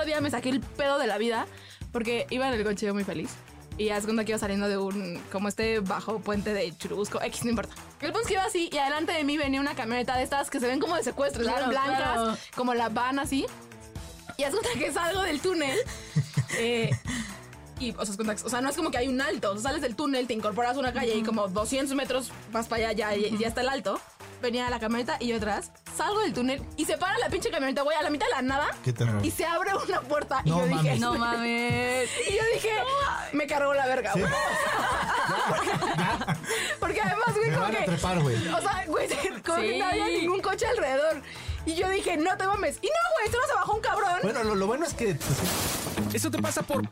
otro día me saqué el pedo de la vida porque iba en el coche yo muy feliz. Y haz cuenta que iba saliendo de un, como este bajo puente de Churubusco, X, no importa. El punto es que iba así y adelante de mí venía una camioneta de estas que se ven como de secuestro, Claro, blancas, claro. como la van así. Y haz cuenta que salgo del túnel. eh, y, o sea, o sea, no es como que hay un alto. O sea, sales del túnel, te incorporas a una calle y como 200 metros más para allá ya, ya está el alto. Venía la camioneta y yo atrás. Salgo del túnel y se para la pinche camioneta, güey, a la mitad de la nada. ¿Qué terror? Y se abre una puerta. Y yo dije, mames. No mames. y yo dije, me cargó la verga, Sí. güey. Porque además, güey, Me como van a que. trepar, güey. O sea, güey, como que Sí. no había ningún coche alrededor. Y yo dije, no te mames. Y no, güey, solo se bajó un cabrón. Bueno, lo, lo bueno es que pues, Eso te pasa por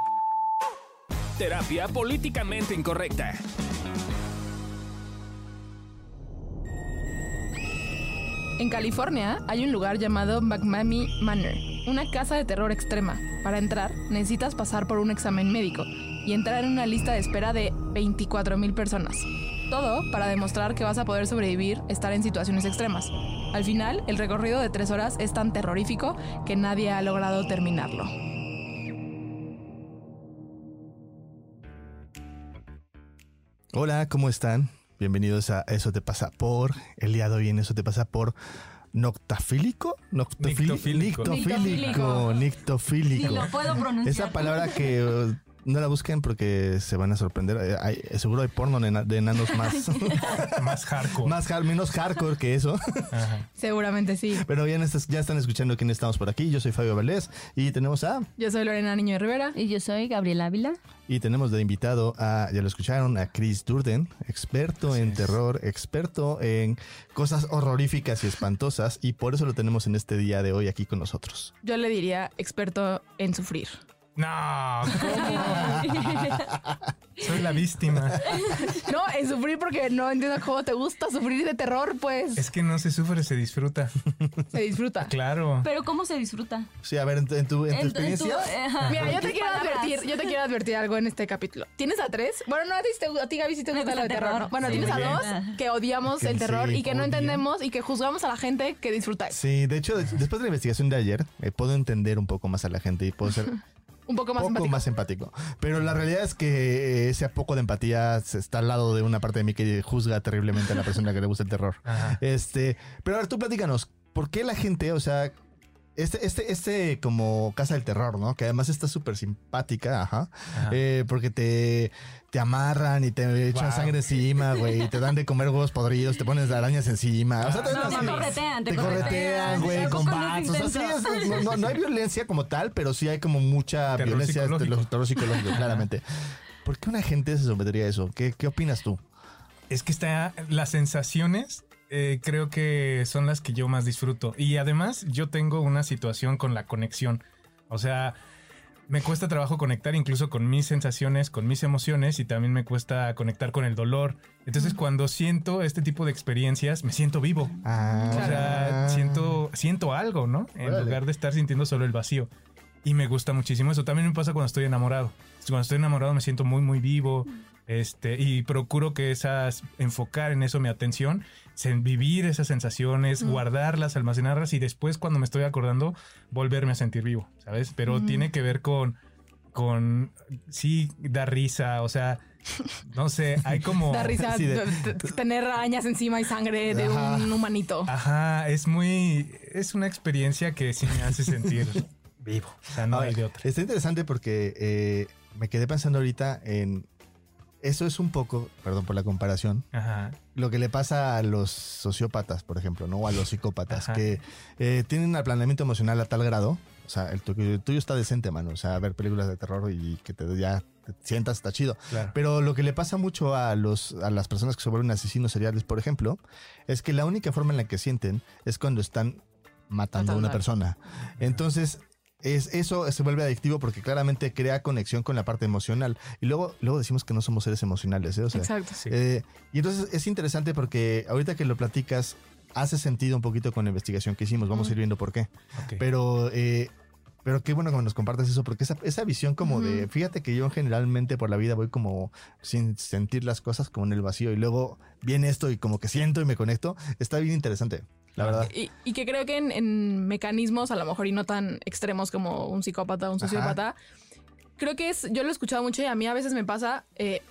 terapia políticamente incorrecta. En California hay un lugar llamado McMamie Manor, una casa de terror extrema. Para entrar, necesitas pasar por un examen médico y entrar en una lista de espera de 24 mil personas. Todo para demostrar que vas a poder sobrevivir estar en situaciones extremas. Al final, el recorrido de tres horas es tan terrorífico que nadie ha logrado terminarlo. Hola, ¿cómo están? Bienvenidos a Eso te pasa por. El día de hoy en Eso te pasa por noctafílico, Noctofili- Nictofílico. nictofílico, nictofílico. Ni lo puedo pronunciar. Esa palabra que uh, no la busquen porque se van a sorprender. Eh, hay- seguro hay porno de, ena- de enanos más, Más hardcore. más hard- menos hardcore que eso. Ajá. Seguramente sí. Pero ya, estas- ya están escuchando quién estamos por aquí. Yo soy Fabio Valdés y tenemos a Yo soy Lorena Niño de Rivera. Y yo soy Gabriela Ávila. Y tenemos de invitado a, ya lo escucharon, a Chris Durden, experto en es. terror, experto en cosas horroríficas y espantosas, y por eso lo tenemos en este día de hoy aquí con nosotros. Yo le diría experto en sufrir. No, ¿cómo? Soy la víctima. No, en sufrir porque no entiendo cómo te gusta sufrir de terror, pues Es que no se sufre, se disfruta. se disfruta. Claro. Pero ¿cómo se disfruta? Sí, a ver, en tu, en tu- en tu En- en tu- experiencia. ajá. Mira, yo te ¿Qué quiero palabras? advertir, yo te quiero advertir algo en este capítulo. ¿Tienes a tres? Bueno, no a ti, a ti Gaby, sí te gusta lo de terror. terror. ¿no? Bueno, Sí, tienes a dos que odiamos Que el terror sí, y que no entendemos y que juzgamos a la gente que disfruta eso. Sí, de hecho, de- después de la investigación de ayer, eh, puedo entender un poco más a la gente y puedo ser Un poco más poco empático. más empático. Pero la realidad es que ese poco de empatía está al lado de una parte de mí que juzga terriblemente a la persona que le gusta el terror. Ajá. Este, pero a ver, tú platícanos, ¿por qué la gente, o sea, este, este, este como casa del terror, ¿no? Que además está súper simpática, ajá. Ajá. Eh, porque te, te amarran y te echan Wow. sangre encima, güey. y Te dan de comer huevos podridos, te pones arañas encima. O sea, te, Ah, No, te corretean, te te corretean, güey, con bats. O sea, sí, intensas. es- no, no- no hay violencia como tal, pero sí hay como mucha Terror violencia este, psicológico. terror psicológico, claramente. ¿Por qué una gente se sometería a eso? ¿Qué, qué opinas tú? Es que está las sensaciones. Eh, creo que son las que yo más disfruto. Y además, yo tengo una situación con la conexión. O sea, me cuesta trabajo conectar incluso con mis sensaciones, con mis emociones y también me cuesta conectar con el dolor. Entonces, cuando siento este tipo de experiencias, me siento vivo. Ah, O sea, siento, siento algo, ¿no? En lugar de estar sintiendo solo el vacío. Y me gusta muchísimo eso. También me pasa cuando estoy enamorado. Cuando estoy enamorado me siento muy, muy vivo. Este, y procuro que esas, enfocar en eso mi atención, en vivir esas sensaciones, guardarlas, almacenarlas y después cuando me estoy acordando, volverme a sentir vivo, ¿sabes? Pero tiene que ver con, con, sí, da risa, o sea, no sé, hay como... Da risa Sí, de- tener arañas encima y sangre de Ajá. un humanito. Ajá, es muy, es una experiencia que sí me hace sentir vivo. O sea, no hay de otra. Está interesante porque eh, me quedé pensando ahorita en. Eso es un poco, perdón por la comparación, Ajá. lo que le pasa a los sociópatas, por ejemplo, ¿no? O a los psicópatas, Ajá. que eh, tienen un aplanamiento emocional a tal grado. O sea, el tuyo, el tuyo está decente, mano. O sea, ver películas de terror y que te ya te sientas está chido. Claro. Pero lo que le pasa mucho a los a las personas que se vuelven asesinos seriales, por ejemplo, es que la única forma en la que sienten es cuando están matando a una persona. Entonces, es, eso se vuelve adictivo porque claramente crea conexión con la parte emocional. Y luego, luego decimos que no somos seres emocionales, ¿eh? O sea, Exacto. Sí. eh, y entonces es interesante porque ahorita que lo platicas, hace sentido un poquito con la investigación que hicimos. Vamos a ir viendo por qué. Pero, eh, pero qué bueno que nos compartas eso, porque esa, esa visión como de, fíjate que yo generalmente por la vida voy como sin sentir las cosas como en el vacío y luego viene esto y como que siento y me conecto, está bien interesante. La verdad. Y, y que creo que en, en mecanismos, a lo mejor y no tan extremos como un psicópata o un Ajá. sociópata, creo que es, yo lo he escuchado mucho y a mí a veces me pasa, eh,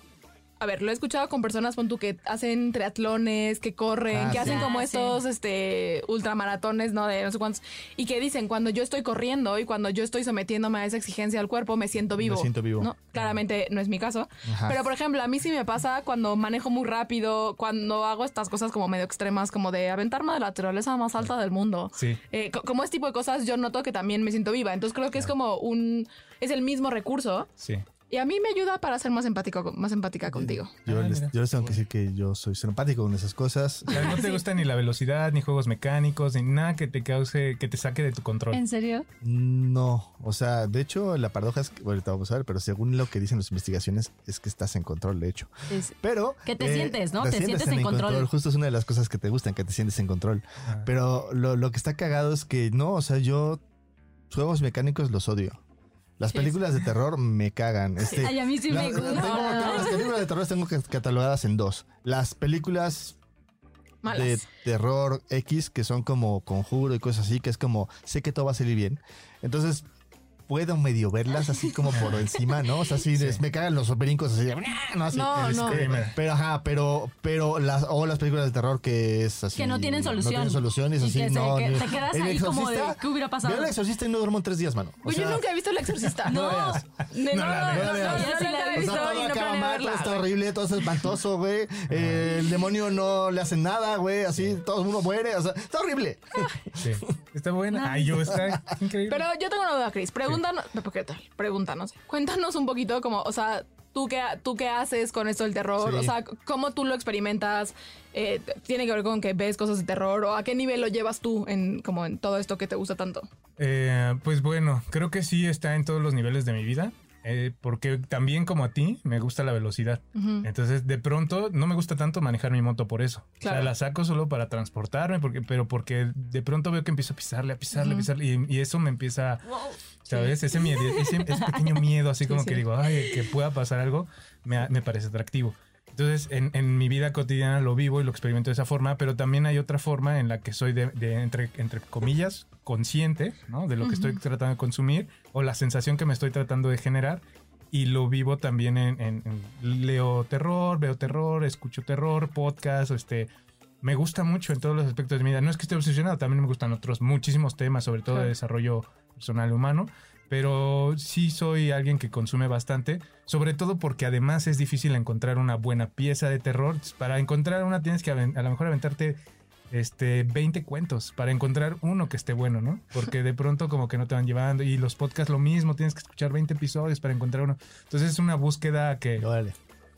a ver, lo he escuchado con personas, pon tú, que hacen triatlones, que corren, Ah, que sí. hacen como Ah, estos este, ultramaratones, ¿no? De no sé cuántos. Y que dicen, cuando yo estoy corriendo y cuando yo estoy sometiéndome a esa exigencia al cuerpo, me siento vivo. Me siento vivo. ¿no? Claramente no es mi caso. Ajá. Pero, por ejemplo, a mí sí me pasa cuando manejo muy rápido, cuando hago estas cosas como medio extremas, como de aventarme de la naturaleza más alta del mundo. Sí. Eh, co- como este tipo de cosas, yo noto que también me siento viva. Entonces creo que es como un... Es el mismo recurso. Sí. Y a mí me ayuda para ser más empático, más empática contigo. Yo, Ah, les, yo les tengo que decir que yo soy simpático con esas cosas. O sea, no te gusta ni la velocidad, ni juegos mecánicos, ni nada que te cause, que te saque de tu control. ¿En serio? No, o sea, de hecho, la paradoja es que, bueno, ahorita vamos a ver, pero según lo que dicen las investigaciones, es que estás en control, de hecho. Es- Pero. Que te sientes, ¿no? Te sientes en control. Justo es una de las cosas que te gustan, que te sientes en control. Ah. Pero lo, lo que está cagado es que no, o sea, yo juegos mecánicos los odio. Las Sí. películas de terror me cagan. Este, Ay, a mí sí la- me tengo- gusta. las películas de terror tengo catalogadas en dos. Las películas Malas. de terror X que son como conjuro y cosas así, que es como, sé que todo va a salir bien. Entonces, puedo medio verlas así como por encima, ¿no? O sea, así de- me cagan los brincos así, de, no, así. No, El no. screamer. Pero, ajá, pero, pero las, o las películas de terror que es así. Que no tienen solución. No tienen solución, es Y así, que se- no. que ni- te quedas El ahí como de, ¿qué hubiera pasado? Veo el exorcista y no duermo en tres días, mano. O Uy, yo nunca he visto El Exorcista. No No. No no, no, no, yo sí está horrible, todo es espantoso, güey. Eh, el demonio no le hace nada, güey. Así todo el mundo muere. O sea, está horrible. Sí. Está buena. Ay, yo está increíble. Pero yo tengo una duda, Chris. Pregúntanos, ¿qué tal? Pregúntanos. Cuéntanos un poquito como, o sea, ¿tú qué, tú qué haces con esto del terror? Sí. O sea, ¿cómo tú lo experimentas? Eh, ¿Tiene que ver con que ves cosas de terror? ¿O a qué nivel lo llevas tú en, como en todo esto que te gusta tanto? Eh, pues bueno, creo que sí está en todos los niveles de mi vida. eh, porque también como a ti me gusta la velocidad. Entonces de pronto no me gusta tanto manejar mi moto por eso. O sea, la saco solo para transportarme, porque, pero porque de pronto veo que empiezo a pisarle, a pisarle, a pisarle. Y, y eso me empieza, ¿sabes? Ese, miedo, ese, ese pequeño miedo, así Sí, como sí. que digo, ay, que pueda pasar algo, me, me parece atractivo. Entonces, en, en mi vida cotidiana lo vivo y lo experimento de esa forma, pero también hay otra forma en la que soy de, de entre, entre comillas, consciente, ¿no? De lo que estoy tratando de consumir o la sensación que me estoy tratando de generar. Y lo vivo también en, en- en- leo terror, veo terror, escucho terror, podcast, este, me gusta mucho en todos los aspectos de mi vida. No es que esté obsesionado, también me gustan otros muchísimos temas, sobre todo de desarrollo personal humano, pero sí soy alguien que consume bastante, sobre todo porque además es difícil encontrar una buena pieza de terror. Para encontrar una tienes que a lo mejor aventarte este 20 cuentos para encontrar uno que esté bueno, ¿no? Porque de pronto como que no te van llevando y los podcasts lo mismo, tienes que escuchar 20 episodios para encontrar uno. Entonces es una búsqueda que.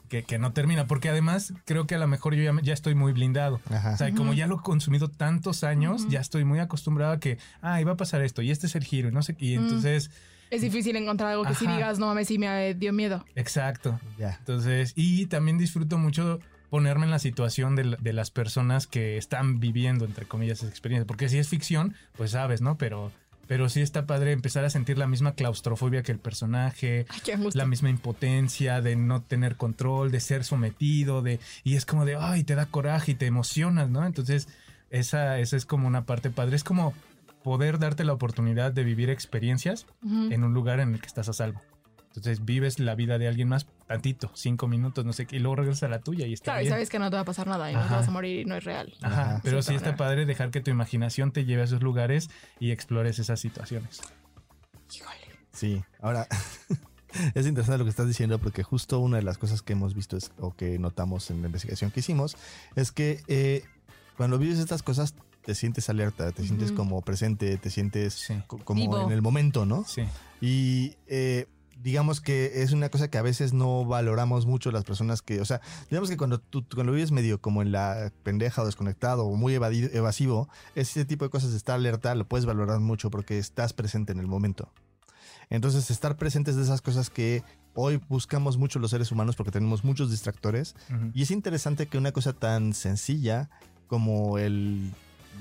Que, que no termina, porque además creo que a lo mejor yo ya, me- ya estoy muy blindado. Ajá. O sea, como ya lo he consumido tantos años, ya estoy muy acostumbrado a que, ah, iba a pasar esto y este es el giro y no sé qué. Y Mm. entonces, Es difícil encontrar algo que sí Ajá. digas, no mames, sí me eh, dio miedo. exacto. Ya. Entonces, y también disfruto mucho ponerme en la situación de, de las personas que están viviendo, entre comillas, esa experiencia. Porque si es ficción, pues sabes, ¿no? Pero, pero sí está padre empezar a sentir la misma claustrofobia que el personaje, Ay, la misma impotencia de no tener control, de ser sometido, de y es como de, ay, te da coraje y te emocionas, ¿no? Entonces, esa, esa es como una parte padre. Es como poder darte la oportunidad de vivir experiencias en un lugar en el que estás a salvo. Entonces vives la vida de alguien más tantito, cinco minutos, no sé qué, y luego regresas a la tuya y está Claro, y bien. sabes que no te va a pasar nada y no te vas a morir y no es real. Ajá, Ajá. pero Sí, está padre dejar que tu imaginación te lleve a esos lugares y explores esas situaciones. Híjole. Sí. Ahora, es interesante lo que estás diciendo porque justo una de las cosas que hemos visto es, o que notamos en la investigación que hicimos es que eh, cuando vives estas cosas te sientes alerta, te sientes como presente, te sientes Sí. co- como Vivo. en el momento, ¿no? Sí, Y eh, digamos que es una cosa que a veces no valoramos mucho las personas que, o sea, digamos que cuando tú cuando vives medio como en la pendeja o desconectado o muy evadi- evasivo, ese tipo de cosas de estar alerta lo puedes valorar mucho porque estás presente en el momento. Entonces, estar presentes de esas cosas que hoy buscamos mucho los seres humanos porque tenemos muchos distractores. Y es interesante que una cosa tan sencilla como el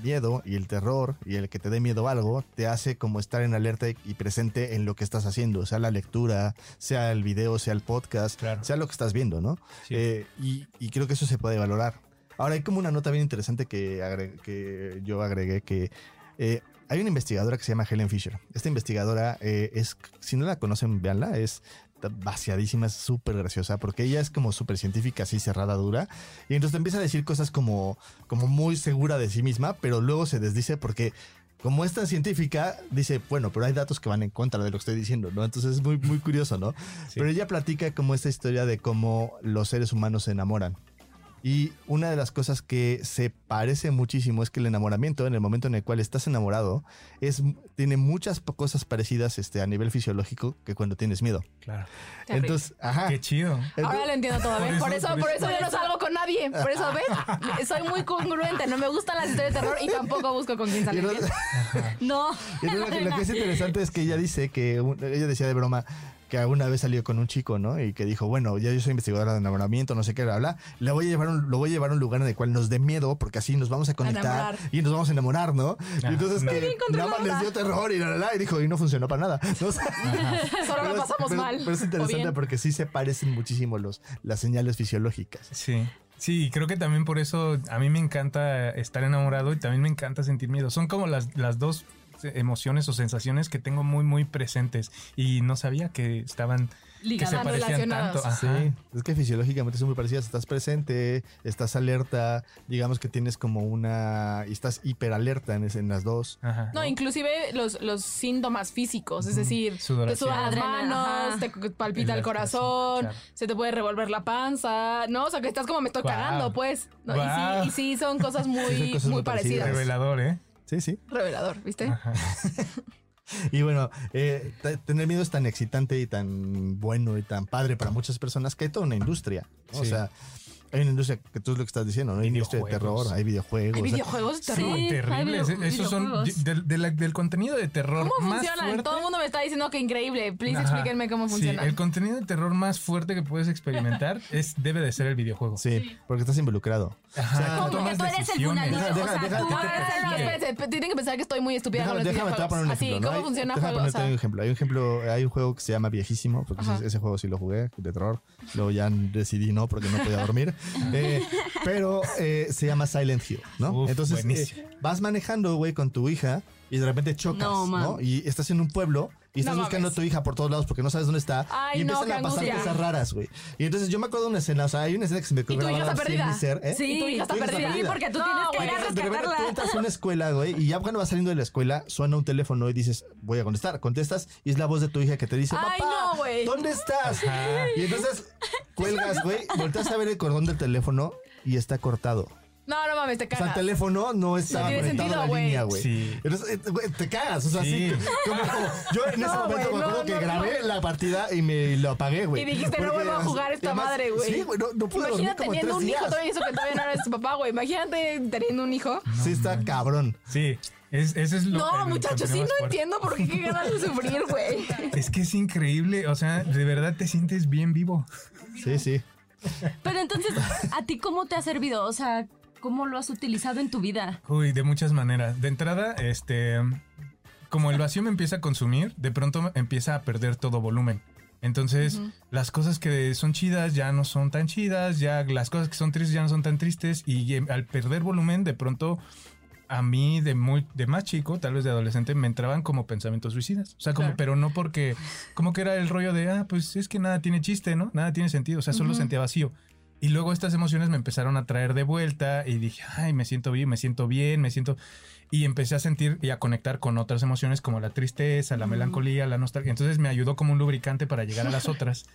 miedo y el terror y el que te dé miedo a algo te hace como estar en alerta y presente en lo que estás haciendo, sea la lectura, sea el video, sea el podcast, Claro. sea lo que estás viendo, ¿no? Sí. Eh, y, y creo que eso se puede valorar. Ahora hay como una nota bien interesante que, que yo agregué que eh, hay una investigadora que se llama Helen Fisher. Esta investigadora eh, es, si no la conocen, véanla, es vaciadísima, es súper graciosa, porque ella es como súper científica, así cerrada, dura, y entonces te empieza a decir cosas como, como muy segura de sí misma, pero luego se desdice porque como es tan científica, dice, bueno, pero hay datos que van en contra de lo que estoy diciendo, ¿no? Entonces es muy, muy curioso, ¿no? Sí. Pero ella platica como esta historia de cómo los seres humanos se enamoran. Y una de las cosas que se parece muchísimo es que el enamoramiento, en el momento en el cual estás enamorado, es, tiene muchas cosas parecidas este, a nivel fisiológico que cuando tienes miedo. Claro. Terrible. Entonces, ajá. Qué chido. Ahora lo entiendo todo, ¿ves? Por Por eso- eso, por eso- yo no salgo con nadie. Por eso, ¿ves? Soy muy congruente. No me gustan las historias de terror y tampoco busco con quién salir. No. Y entonces lo, que, lo que es interesante es que ella dice que, ella decía de broma que alguna vez salió con un chico, ¿no? Y que dijo, bueno, ya yo soy investigadora de enamoramiento, no sé qué, bla, bla. Le voy a llevar un, lo voy a llevar a un lugar en el cual nos dé miedo, porque así nos vamos a conectar y nos vamos a enamorar, ¿no? y Ah, entonces no. que nada más les dio terror y la, la, la, y dijo, y no funcionó para nada. ¿no? Solo pero lo pasamos pero- mal. Pero es interesante porque sí se parecen muchísimo los, las señales fisiológicas. Sí. Sí, creo que también por eso a mí me encanta estar enamorado y también me encanta sentir miedo. Son como las, las dos emociones o sensaciones que tengo muy, muy presentes y no sabía que estaban, que se Ligadas. parecían relacionadas. tanto. Sí, es que fisiológicamente son muy parecidas. Estás presente, estás alerta, digamos que tienes como una... y estás hiperalerta en, ese- en las dos. Ajá. No, inclusive los, los síntomas físicos, es decir, te Sudoración. sudan las manos, ajá. te palpita el El corazón, claro. se te puede revolver la panza, ¿no? O sea, que estás como me estoy cagando, pues. ¿no? Y, sí, y sí, son cosas muy, Sí, son cosas muy muy parecidas. parecidas. Revelador, ¿eh? Sí, sí. Revelador, ¿viste? Ajá. Y bueno, eh, tener miedo es tan excitante y tan bueno y tan padre para muchas personas que hay toda una industria. ¿no? O Sí. sea, hay una industria que tú es lo que estás diciendo, ¿no? Hay industria de Videojuegos. terror, hay videojuegos. Hay videojuegos de Sí. terror. hay Terribles. video- Esos son videojuegos. del, de la- del contenido de terror ¿Cómo más funcionan? fuerte. Todo el mundo me está diciendo que increíble. Please Ajá. explíquenme cómo Sí, funcionan. el contenido de terror más fuerte que puedes experimentar es debe de ser el videojuego. Sí, porque estás involucrado. Ajá, O sea, tú Como tomas que tú eres el. Deja- O sea, deja- tú eres el- tienen que pensar que estoy muy estúpida Déjame, con los déjame, te voy a poner un videojuegos. ejemplo. Así, ¿no? ¿cómo Hay- funciona déjame juego? Un ejemplo. Hay un ejemplo, hay un juego que se llama Viejísimo, porque ese juego sí lo jugué, de terror. Luego ya decidí no, porque no podía dormir. Eh, pero eh, se llama Silent Hill, ¿no? Uf, Entonces eh, vas manejando, güey, con tu hija y de repente chocas, No, ¿no? Y estás en un pueblo y estás No buscando mames. a tu hija por todos lados porque no sabes dónde está. Ay, y no, empiezan qué a pasar angustia. cosas raras, güey. Y entonces yo me acuerdo de una escena, o sea, hay una escena que se me quedó tu hija está perdida? ser, ¿eh? Sí, Y tu hija está perdida. Sí, porque tú No, tienes que ir a repente tú rescatarla. entras a una escuela, güey, y ya cuando vas saliendo de la escuela, suena un teléfono y dices, voy a contestar. Contestas y es la voz de tu hija que te dice, Ay, papá, no. ¿dónde estás? Y entonces cuelgas, güey, volteas a ver el cordón del teléfono y está cortado. No, no mames, te O sea, cagas. el teléfono no estaba tiene conectado sentido, a la güey. línea, güey. Sí. Entonces, eh, güey, te cagas, o sea, sí. Sí. como, como- yo en ese No, momento güey, me acuerdo no, que no, grabé no. la partida y me lo apagué, güey. Y dijiste, no Porque, vuelvo a jugar esta además, madre, güey. Sí, güey, no, no pude dormir Imagínate como teniendo tres un hijo días. todavía, eso que todavía no eres tu papá, güey. Imagínate teniendo un hijo. Sí, está cabrón. Sí, es, ese es lo No, el muchachos, sí no fuerte. entiendo por qué qué ganas de sufrir, güey. Es que es increíble, o sea, de verdad te sientes bien vivo. Sí, sí. Pero entonces, ¿a ti cómo te ha servido? O sea, ¿cómo lo has utilizado en tu vida? Uy, de muchas maneras. De entrada, este, como el vacío me empieza a consumir, de pronto empieza a perder todo volumen. Entonces, las cosas que son chidas ya no son tan chidas, ya las cosas que son tristes ya no son tan tristes y em, al perder volumen, de pronto a mí de muy de más chico, tal vez de adolescente, me entraban como pensamientos suicidas. O sea, como Claro. pero no porque como que era el rollo de, ah, pues es que nada tiene chiste, ¿no? Nada tiene sentido, o sea, solo sentía vacío. Y luego estas emociones me empezaron a traer de vuelta y dije, ay, me siento bien, me siento bien, me siento... Y empecé a sentir y a conectar con otras emociones como la tristeza, la melancolía, la nostalgia. Entonces me ayudó como un lubricante para llegar a las otras.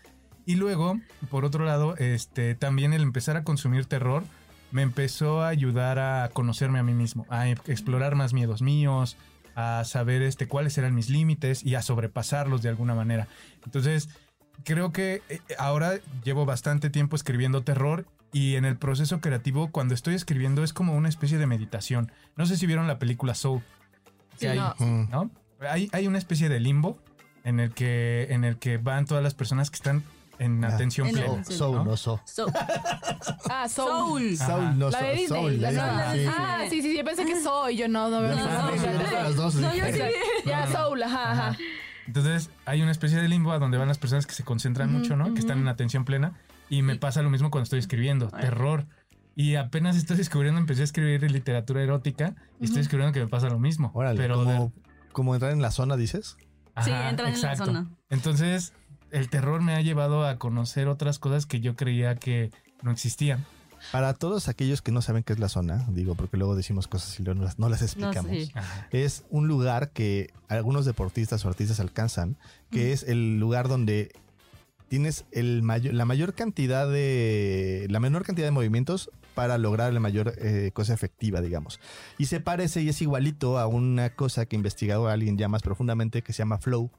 Y luego, por otro lado, este, también el empezar a consumir terror me empezó a ayudar a conocerme a mí mismo, a explorar más miedos míos, a saber este, cuáles eran mis límites y a sobrepasarlos de alguna manera. Entonces, creo que eh, ahora llevo bastante tiempo escribiendo terror y en el proceso creativo, cuando estoy escribiendo, es como una especie de meditación. No sé si vieron la película Soul. Sí, hay, no. ¿no? Hay, hay una especie de limbo en el que, en el que van todas las personas que están en Ah. atención En plena. So, soul, ¿no? no so. So- Ah, Soul. Soul. Ajá. Soul, no La so. de Disney. Soul, la la sí, sí. Ah, sí, sí, sí. Yo pensé que soy. Yo no, no veo No, nada. no, Sí, las dos, No, yo sí. Ya, Soul, ajá, ajá. Entonces hay una especie de limbo a donde van las personas que se concentran Ujú, mucho, ¿no? Que están en atención plena. Y me pasa lo mismo cuando estoy escribiendo. Terror. Y apenas estoy descubriendo, empecé a escribir literatura erótica y estoy descubriendo que me pasa lo mismo. Órale, pero como, de- como entrar en la zona, dices. Sí, Ajá, entran en la zona. Entonces, el terror me ha llevado a conocer otras cosas que yo creía que no existían. Para todos aquellos que no saben qué es la zona, digo, porque luego decimos cosas y luego no las, no las No, explicamos. sí. Es un lugar que algunos deportistas o artistas alcanzan, que es el lugar donde tienes el mayor, la mayor cantidad de. la menor cantidad de movimientos para lograr la mayor eh, cosa efectiva, digamos. Y se parece y es igualito a una cosa que investigado alguien ya más profundamente que se llama flow,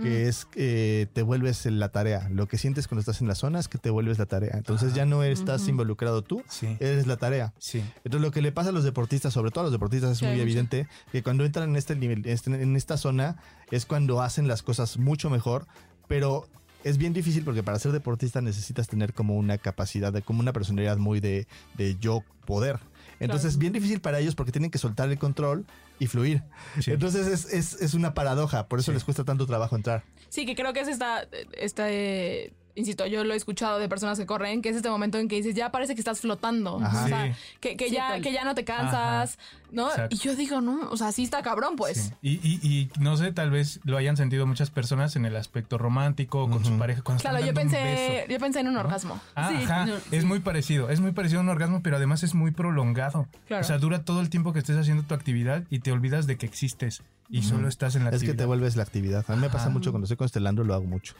que es eh, te vuelves la tarea. Lo que sientes cuando estás en la zona es que te vuelves la tarea. Entonces ya no estás Ujú. involucrado tú, Sí, eres la tarea. sí. Entonces lo que le pasa a los deportistas, sobre todo a los deportistas, es Sí, muy evidente que cuando entran en este nivel, este- en esta zona, es cuando hacen las cosas mucho mejor, pero es bien difícil porque para ser deportista necesitas tener como una capacidad, de, como una personalidad muy de, de yo poder. Entonces es bien difícil para ellos porque tienen que soltar el control y fluir. Sí. Entonces es, es- es una paradoja, por eso Sí. les cuesta tanto trabajo entrar. Sí, que creo que es esta, esta eh, insisto, yo lo he escuchado de personas que corren, que es este momento en que dices, ya parece que estás flotando. Ajá. O sea, Sí. que, que Sí, ya, tal. que ya no te cansas, ¿no? Exacto. Y yo digo, no, o sea, sí está cabrón, pues. Sí. Y, y- y no sé, tal vez lo hayan sentido muchas personas en el aspecto romántico con su Ujú. pareja. Cuando Claro, están yo un pensé, beso. yo pensé en un orgasmo. Ah, Sí, ajá, no, es sí. muy parecido, es muy parecido a un orgasmo, pero además es muy prolongado. Claro. O sea, dura todo el tiempo que estés haciendo tu actividad y te olvidas de que existes y solo estás en la Es que actividad. te vuelves la actividad. A mí me pasa mucho cuando estoy constelando, lo hago mucho.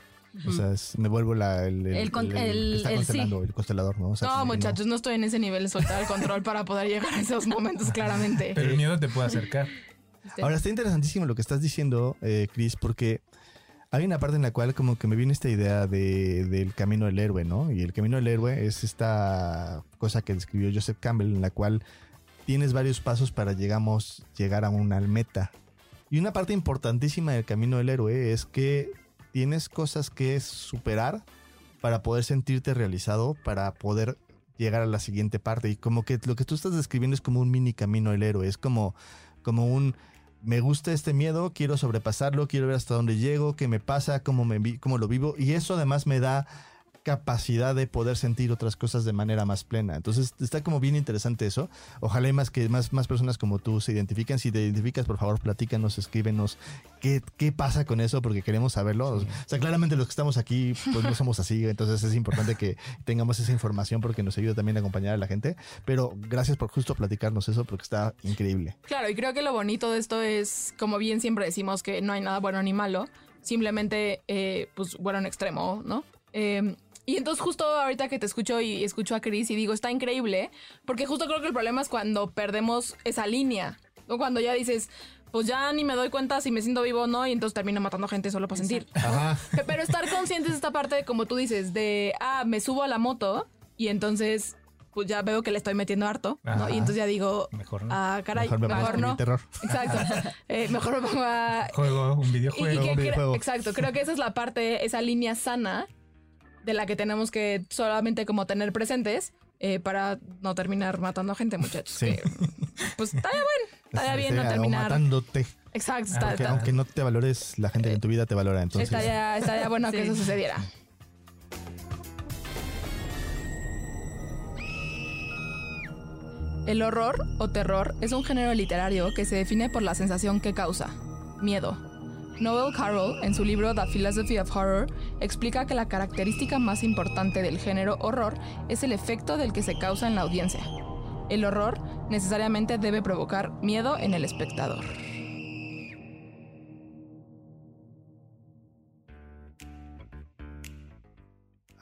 O sea, es- me vuelvo la, el, El con- que el- está el- constelando, el constelador, ¿no? O sea, No, como que muchachos, no estoy en ese nivel de soltar el control para poder llegar a esos momentos, claramente. Pero el miedo te puede acercar. Este, Ahora está interesantísimo lo que estás diciendo, eh, Chris, porque hay una parte en la cual como que me viene esta idea de, del camino del héroe, ¿no? Y el camino del héroe es esta cosa que describió Joseph Campbell, en la cual tienes varios pasos para llegamos, llegar a una meta. Y una parte importantísima del camino del héroe es que tienes cosas que superar para poder sentirte realizado, para poder llegar a la siguiente parte. Y como que lo que tú estás describiendo es como un mini camino del héroe, es como, como un me gusta este miedo, quiero sobrepasarlo, quiero ver hasta dónde llego, qué me pasa, cómo, me cómo lo vivo. Y eso además me da capacidad de poder sentir otras cosas de manera más plena. Entonces está como bien interesante eso. Ojalá y más que más, más personas como tú se identifiquen. Si te identificas, por favor, platícanos, escríbenos qué, qué pasa con eso, porque queremos saberlo. O sea, claramente los que estamos aquí, pues no somos así. Entonces es importante que tengamos esa información porque nos ayuda también a acompañar a la gente. Pero gracias por justo platicarnos eso, porque está increíble. Claro, y creo que lo bonito de esto es, como bien siempre decimos, que no hay nada bueno ni malo, simplemente, eh, pues, bueno en extremo, ¿no? Eh, y entonces justo ahorita que te escucho y escucho a Chris y digo, está increíble, porque justo creo que el problema es cuando perdemos esa línea, ¿no? Cuando ya dices, pues ya ni me doy cuenta si me siento vivo o no, y entonces termino matando gente solo para sentir. Ajá. Pero estar conscientes de esta parte, como tú dices, de, ah, me subo a la moto y entonces, pues ya veo que le estoy metiendo harto. Y entonces ya digo, Mejor no. ah, caray, Mejor me mejor no. terror. Exacto. Eh, mejor me pongo a... Juego, un Y, y videojuego. que un cre- videojuego. exacto, creo que esa es la parte, esa línea sana de la que tenemos que solamente como tener presentes eh, para no terminar matando gente, muchachos. Sí. Que, pues estaría bueno, estaría bien no terminar. matándote. Exacto, está- Porque está- aunque no te valores, la gente en tu vida te valora. Entonces, estaría, estaría bueno que eso sucediera. El horror o terror es un género literario que se define por la sensación que causa, miedo. Noel Carroll, en su libro The Philosophy of Horror, explica que la característica más importante del género horror es el efecto del que se causa en la audiencia. El horror necesariamente debe provocar miedo en el espectador.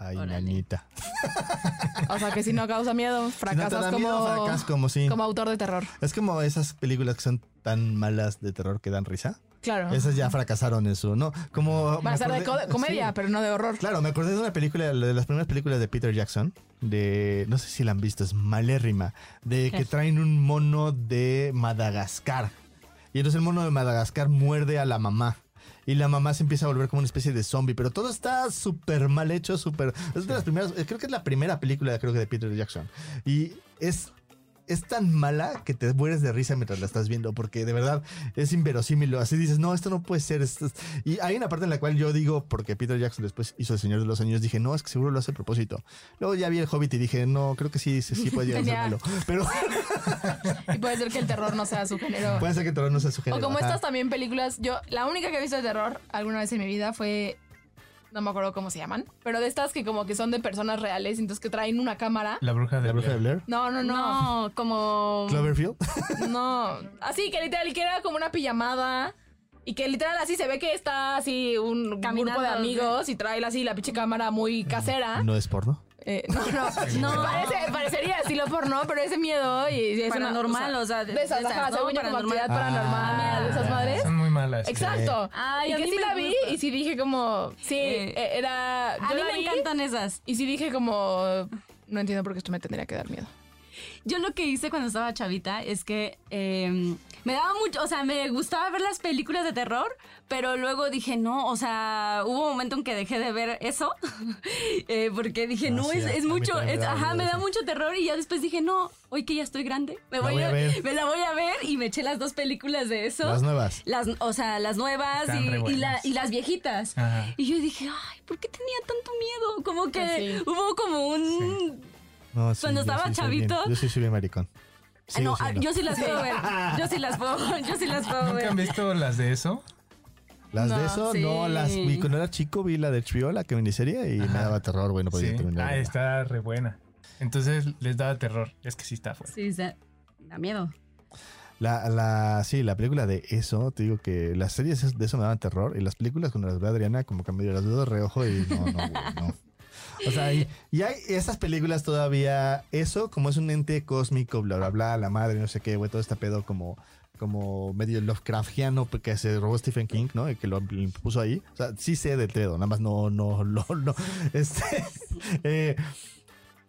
ay, Órale. ñañita. O sea que si no causa miedo, Si no fracasas da como, miedo, fracasas como sí. como autor de terror. Es como esas películas que son tan malas de terror que dan risa. Claro. Esas ya fracasaron eso, ¿no? Como Va me a ser de co- comedia, sí. pero no de horror. Claro, me acordé de una película, de las primeras películas de Peter Jackson, de, no sé si la han visto, es malérrima, de que traen un mono de Madagascar. Y entonces el mono de Madagascar muerde a la mamá. Y la mamá se empieza a volver como una especie de zombie, pero todo está súper mal hecho, súper... Es de las primeras, creo que es la primera película creo que de Peter Jackson. Y es es tan mala que te mueres de risa mientras la estás viendo, porque de verdad es inverosímil. Así dices, no, esto no puede ser. esto es-". Y hay una parte en la cual yo digo, porque Peter Jackson después hizo El Señor de los Anillos, dije, no, es que seguro lo hace a propósito. Luego ya vi El Hobbit y dije, no, creo que sí, sí, sí puede llegar a ser malo. Pero Y puede ser que el terror no sea su género. puede ser que todo no sea su O género. como ajá. estas también películas, yo la única que he visto de terror alguna vez en mi vida fue, no me acuerdo cómo se llaman, pero de estas que como que son de personas reales, entonces que traen una cámara. La bruja de La bruja de Blair. No, no, no, No, como. Cloverfield. no. Así que literal, que era como una pijamada. Y que literal así se ve que está así un Caminando, grupo de amigos y trae así la pinche cámara muy casera. No es porno. Eh, no, no, No. Parece, parecería estilo porno, pero ese miedo y, y es una- Paranormal, o sea, de- esas, de esas, ajá, ¿no? según yo como Paranormal. actividad paranormal, Ah. de esas madres. Exacto. Ay, y a que mí sí me la vi gusta. y sí dije como, sí, Eh, eh, era... A yo mí la me vi encantan esas. Y sí dije como, no entiendo por qué esto me tendría que dar miedo. Yo lo que hice cuando estaba chavita es que eh, me daba mucho, o sea, me gustaba ver las películas de terror, pero luego dije, no, o sea, hubo un momento en que dejé de ver eso, eh, porque dije, Ah, no, sí, es, mucho, me ajá, me da mucho terror y ya después dije, no, hoy que ya estoy grande, me La voy, voy a, a ver. me la voy a ver y me eché las dos películas de eso. Las nuevas. Las, o sea, las nuevas y, re y la- buenas. y las viejitas. Ajá. Y yo dije, ay, ¿por qué tenía tanto miedo? Como que Pues sí. hubo como un... No, sí, Cuando yo estaba sí soy bien- chavito. Yo sí soy bien maricón. Ah, no, ah, siendo. yo sí las puedo ver. Yo sí las puedo, yo sí las puedo ¿Nunca han ver. visto las de eso? Las de No, eso, sí. no las vi. Cuando era chico vi la de HBO, la que miniserie, y me daba terror, güey, no podía Sí. terminar. Ah, está re buena. Entonces les daba terror. Es que sí está fuerte. Sí, da, da miedo. La, la, sí, la película de eso, te digo que las series de eso me daban terror, y las películas cuando las ve Adriana, como que medio las veo de reojo y no, no, güey, no. O sea, y, y hay estas películas todavía, eso, como es un ente cósmico, bla, bla, bla, la madre, no sé qué, güey, todo este pedo como, como medio Lovecraftiano que se robó Stephen King, ¿no? Y que lo, lo puso ahí. O sea, sí sé del pedo, nada más no, no, no, no. Este, eh,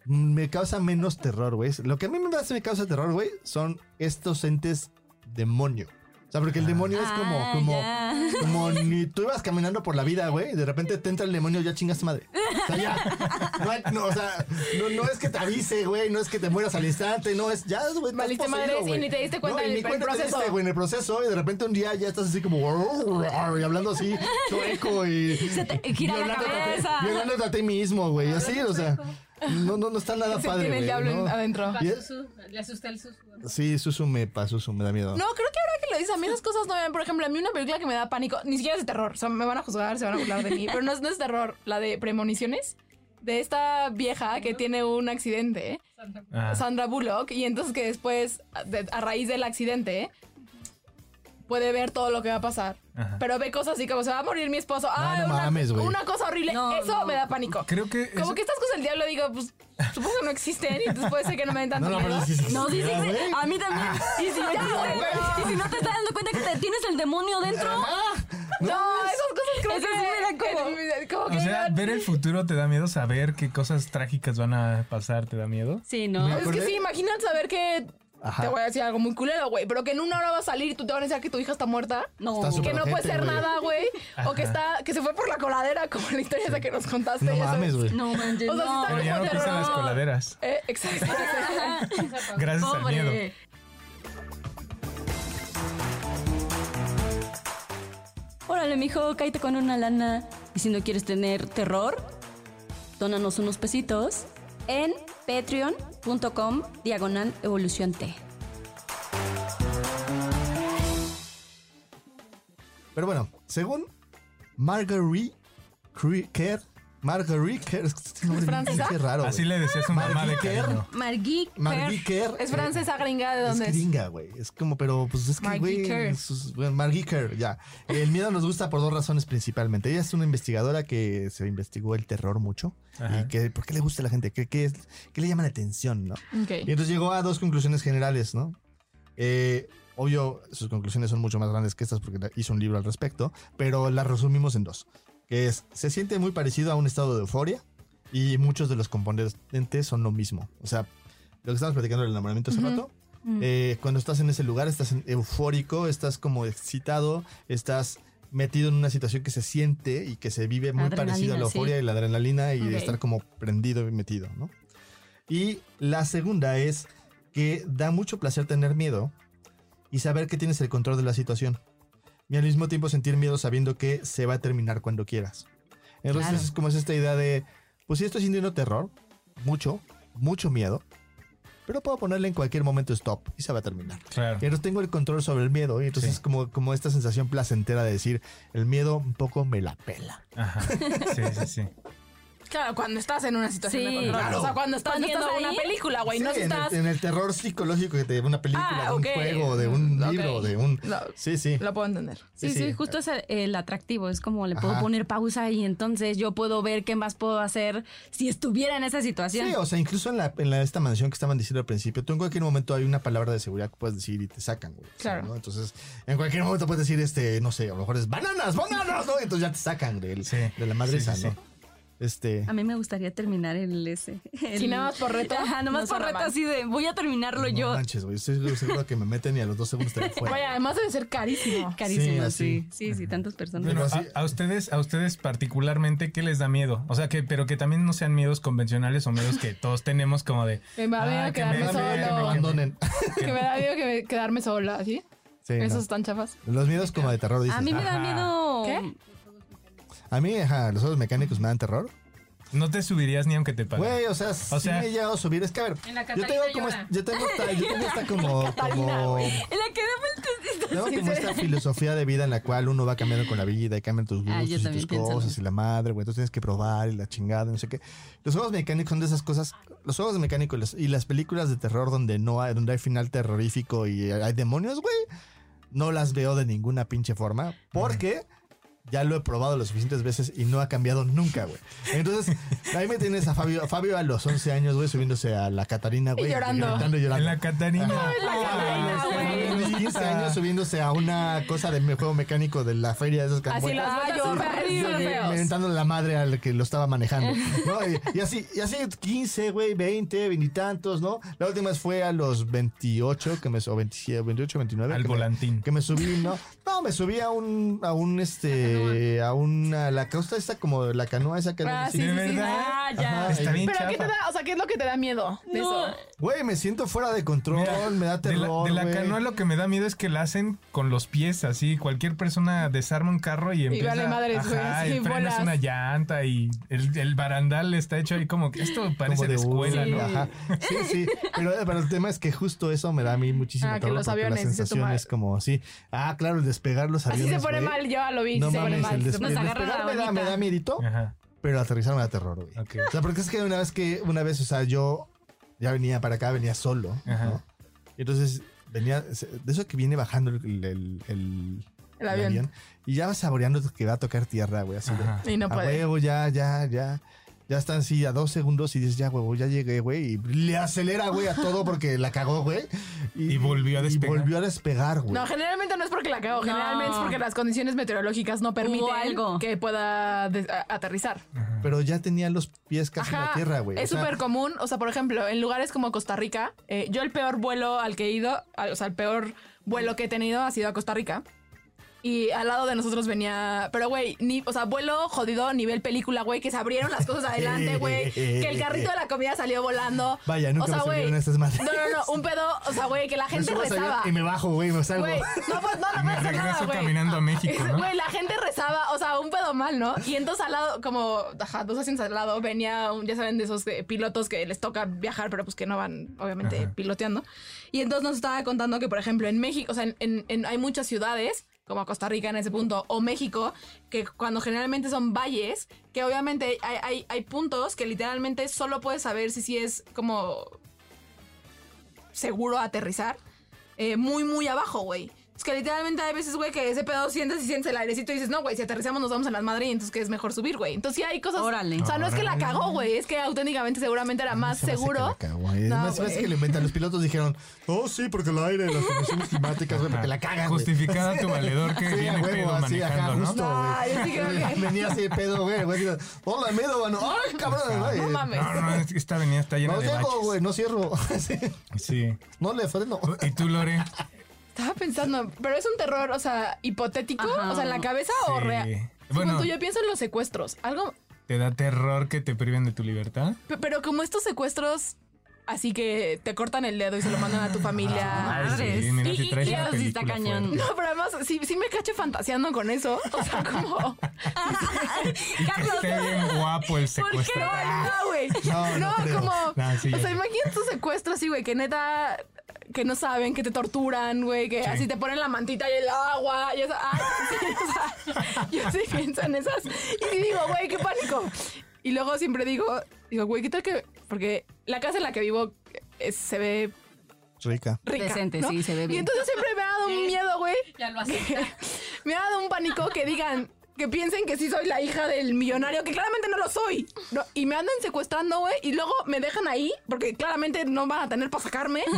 me causa menos terror, güey. Lo que a mí me, hace, me causa terror, güey, son estos entes demonio. O sea, porque el demonio es como, Ah, como, ya. como ni tú ibas caminando por la vida, güey, y de repente te entra el demonio, ya chingaste madre. O sea, ya. No, hay- no, o sea, no, no es que te avise, güey, no es que te mueras al instante, no es ya, güey. estás Valiste poseído, madres y güey. ni te diste cuenta y en ni el cuenta te proceso. diste, güey, en el proceso, y de repente un día ya estás así como y hablando así, chueco y. Se te gira la violándote a ti- cabeza. Violándote a ti mismo, güey, así, o sea. No, no, no está nada Se padre, tiene el diablo ¿no? adentro. Susu, le asusté el susu. Sí, Susu me pasó, Susu me da miedo. No, creo que ahora que lo dices, a mí las cosas no me dan. Por ejemplo, a mí una película que me da pánico, ni siquiera es de terror. O sea, me van a juzgar, se van a burlar de mí. Pero no es, no es terror. La de premoniciones. De esta vieja que tiene un accidente, Ah, Sandra Bullock, y entonces que después, a, de- a raíz del accidente, puede ver todo lo que va a pasar. Ajá. Pero ve cosas así como se va a morir mi esposo. Ay, no una, mames, güey. una cosa horrible. No, Eso no. me da pánico. Creo que Como eso- que estas cosas del diablo digo, pues supongo que no existen y entonces puede ser que no me den tanto No, no, miedo. sí, sí, No, sí, sí. A mí también. Y si, y si no te estás dando cuenta que te tienes el demonio dentro. No, esas cosas Eso que sí me da como- como que O sea, ver el futuro te da miedo, saber qué cosas trágicas van a pasar te da miedo. Sí, no. Es que sí, imagínate saber que Ajá. te voy a decir algo muy culero, güey, pero que en una hora va a salir y tú te van a decir que tu hija está muerta. No. Está Que no puede ser güey. nada, güey. O que está, que se fue por la coladera, como la historia esa que nos contaste. No mames, güey. No manches, O sea, sí no. Pero ya no pisan las coladeras. Eh, exacto. Gracias al miedo. Pobre. Órale, mijo, cállate con una lana. Y si no quieres tener terror, dónanos unos pesitos en patreon.com diagonal evolución T. Pero bueno, según Marguerite Kerr, Marguerite Kerr, es que este nombre francesa? es raro. Así le decía a su mamá de Marguerite. cariño. Margui Marguerite Kerr. Es francesa gringa, ¿de dónde es es? gringa, güey. Es como, pero pues es que, güey. Kerr. Kerr, ya. El miedo nos gusta por dos razones principalmente. Ella es una investigadora que se investigó el terror mucho. Ajá. Y que, ¿por qué le gusta a la gente? ¿Qué, qué, es, qué le llama la atención, no? Ok. Y entonces llegó a dos conclusiones generales, ¿no? Eh, obvio, sus conclusiones son mucho más grandes que estas porque hizo un libro al respecto, pero las resumimos en dos. Que es, se siente muy parecido a un estado de euforia y muchos de los componentes son lo mismo. O sea, lo que estábamos platicando del enamoramiento hace Ujú. rato, eh, cuando estás en ese lugar estás eufórico, estás como excitado, estás metido en una situación que se siente y que se vive muy parecido a la sí. euforia y la adrenalina y estar como prendido y metido, ¿no? Y la segunda es que da mucho placer tener miedo y saber que tienes el control de la situación. Y al mismo tiempo sentir miedo sabiendo que se va a terminar cuando quieras. Entonces Claro. es como es esta idea de, pues sí estoy sintiendo terror, mucho, mucho miedo, pero puedo ponerle en cualquier momento stop y se va a terminar. Claro. Y entonces tengo el control sobre el miedo y entonces Sí. es como, como esta sensación placentera de decir, el miedo un poco me la pela. Ajá. Sí, sí, sí. Claro, cuando estás en una situación Sí. de control. Claro. O sea, cuando estás Cuando viendo estás una película, güey. no Sí, si en, estás. el, en el terror psicológico de una película, Ah, de un juego, de un Mm, libro, de un... No. Sí, sí. Lo puedo entender. Sí, sí, justo es el, el atractivo. Es como le puedo Ajá. poner pausa y entonces yo puedo ver qué más puedo hacer si estuviera en esa situación. Sí, o sea, incluso en, la, en la- esta mansión que estaban diciendo al principio, tú en cualquier momento hay una palabra de seguridad que puedes decir y te sacan, güey. O sea, Claro. ¿no? Entonces, en cualquier momento puedes decir, este, no sé, a lo mejor es bananas, bananas, ¿no? Y entonces ya te sacan de, Sí. de la madre Sí, sí, esa, ¿no? Sí. Este, A mí me gustaría terminar el ese. el- Si nada más por reto, Ajá, nada no más por reto mal. así de voy a terminarlo no yo. manches, güey, estoy seguro que me meten y a los dos segundos te fuera. Güey, además debe ser carísimo. Carísimo, Sí, sí. Sí, sí, tantas personas. Pero a, así- a ustedes, a ustedes particularmente, ¿qué les da miedo? O sea, que, pero que también no sean miedos convencionales o miedos que todos tenemos como de. Me da miedo "Ah, que quedarme me- solo". que me abandonen. Que me da miedo que me- quedarme sola, ¿sí? Sí, no. Esos están chafas. Los miedos como de terror, dices. A mí me da miedo. ¿Qué? A mí, ajá, los juegos mecánicos me dan terror. No te subirías ni aunque te paguen. Güey, o sea, sí sea- me he llegado a subir. Es que, a ver, En la yo tengo como, llora. yo tengo esta, yo tengo esta como, como, En la que da vueltas. tengo como esta filosofía de vida en la cual uno va cambiando con la vida y cambian tus Ah, gustos y tus cosas y la madre, güey. Entonces tienes que probar y la chingada, y no sé qué. Los juegos mecánicos son de esas cosas. Los juegos mecánicos y las- y las películas de terror donde no hay, donde hay final terrorífico y hay demonios, güey. No las veo de ninguna pinche forma. Porque ya lo he probado lo suficientes veces y no ha cambiado nunca, güey. Entonces, ahí me tienes a Fabio, a Fabio a los 11 años, güey, subiéndose a la Catarina, güey. llorando. gritando y llorando. En la Catarina. Catarina, A güey. los 15 años subiéndose a una cosa de juego mecánico de la feria de esos que Así las Ah, feos. Mentándole la madre al que lo estaba manejando. ¿no? Y, y así, y así 15, güey, 20, 20 y tantos, ¿no? La última vez fue a los 28, que me, o 27, 28, 29. Al que me- volantín. que me subí, ¿no? No, me subí a un, a un, este, a una, la costa esta como la canoa esa que Ah, así. sí, ¿De sí, sí. verdad? Ah, ya. Ajá. Está bien Pero ¿qué te da? O sea, ¿qué es lo que te da miedo de No. eso? Güey, me siento fuera de control, Mira, me da de la, terror, de la canoa lo que me da miedo es que la hacen con los pies así. Cualquier persona desarma un carro y empieza. vale madres, güey, ajá, sí, y frenas bolas. una llanta y el, el barandal está hecho ahí como que esto parece Como de, escuela, ¿no? Ajá. Sí, sí. Pero, pero el tema es que justo eso me da a mí muchísimo Ah, que terror los porque aviones, la sensación es como, sí. Ah, claro, el despegar los Así aviones, se pone mal, yo lo vi, No sí mames, el, des- el despegar me da, me da miedito, Ajá. pero aterrizar me da terror, güey. Ok. O sea, porque es que una vez que, una vez, o sea, yo ya venía para acá, venía solo, Ajá. ¿no? Y entonces venía, de eso que viene bajando el, el, el- El avión. y ya vas saboreando que va a tocar tierra, güey, así de, Ajá. Y no a puede. huevo, ya, ya, ya. Ya están así a dos segundos y dices, ya, huevo, ya llegué, güey. Y le acelera, güey, a todo porque la cagó, güey. Y volvió a despegar. Y volvió a despegar, güey. No, generalmente no es porque la cago, No. generalmente es porque las condiciones meteorológicas no permiten algo. que pueda aterrizar. Pero ya tenía los pies casi en la tierra, güey. Es súper común, o sea, por ejemplo, en lugares como Costa Rica, eh, yo el peor vuelo al que he ido, o sea, el peor vuelo que he tenido ha sido a Costa Rica. Y al lado de nosotros venía, pero güey, ni, o sea, vuelo jodido nivel película, güey, que se abrieron las cosas adelante, güey, que el carrito de la comida salió volando. Vaya, nunca o sea, me estas madres. No, no, no, un pedo, o sea, güey, que la gente rezaba. Y me bajo, güey, me salgo. Güey, no, pues no, no, Me nada, regreso güey. caminando a México, ¿no? Güey, la gente rezaba, o sea, un pedo mal, ¿no? Y entonces al lado, como, ajá, dos asientos al lado, venía, un, ya saben, de esos eh, pilotos que les toca viajar, pero pues que no van, obviamente, Ajá. piloteando. Y entonces nos estaba contando que, por ejemplo, en México, o sea, en, en- en- hay muchas ciudades, como Costa Rica en ese punto, o México, que cuando generalmente son valles, que obviamente hay, hay, hay puntos que literalmente solo puedes saber si sí es como seguro aterrizar eh, muy, muy abajo, güey. Es que literalmente hay veces, güey, que ese pedo sientes y sientes el airecito y dices, no, güey, si aterrizamos nos vamos a las madres y entonces que es mejor subir, güey. Entonces sí hay cosas. Órale. O sea, no es que la cagó, güey, es que auténticamente seguramente era más Se me hace que seguro. la cagó, güey. No, hace güey. que lo inventan. Los pilotos dijeron, oh, sí, porque el aire, las condiciones climáticas, güey, porque la cagan, güey. Justificada tu valedor que Sí, a viene huevo, pedo así, ¿no? justo, No, güey. yo sí creo que- Venía así de pedo, güey. güey, Hola, medo, mano. Ay, cabrón, güey. No mames. No, no, es que esta avenida está llena No de llego, baches. güey, no cierro. Sí, Sí. No le freno. ¿Y tú, Lore? Estaba pensando, pero es un terror, o sea, hipotético, Ajá. o sea, en la cabeza o real. Bueno. Bueno, yo pienso en los secuestros, algo, ¿Te da terror que te priven de tu libertad? pe- pero como estos secuestros así que te cortan el dedo y se lo mandan a tu familia. Ay, sí, madres. mira, Y- si y- sí está cañón. fuerte. No, pero además sí, sí me cacho fantaseando con eso. O sea, como. Y que esté bien guapo el secuestrador. No, güey. No, no creo. como. No, sí, o sea, imagínate tu secuestro así, güey, que neta. Que no saben, que te torturan, güey, que Sí. así te ponen la mantita y el agua. Y eso. Ay, sí, o sea, yo sí pienso en esas. Y digo, güey, qué pánico. Y luego siempre digo, digo, güey, ¿qué tal que.? Porque la casa en la que vivo eh, se ve Rica. rica. Decente, ¿no? sí, se ve Y bien. entonces siempre me ha dado un miedo, güey. Ya lo me ha dado un pánico que digan, que piensen que sí soy la hija del millonario, que claramente no lo soy. Y me andan secuestrando, güey, y luego me dejan ahí, porque claramente no van a tener para sacarme.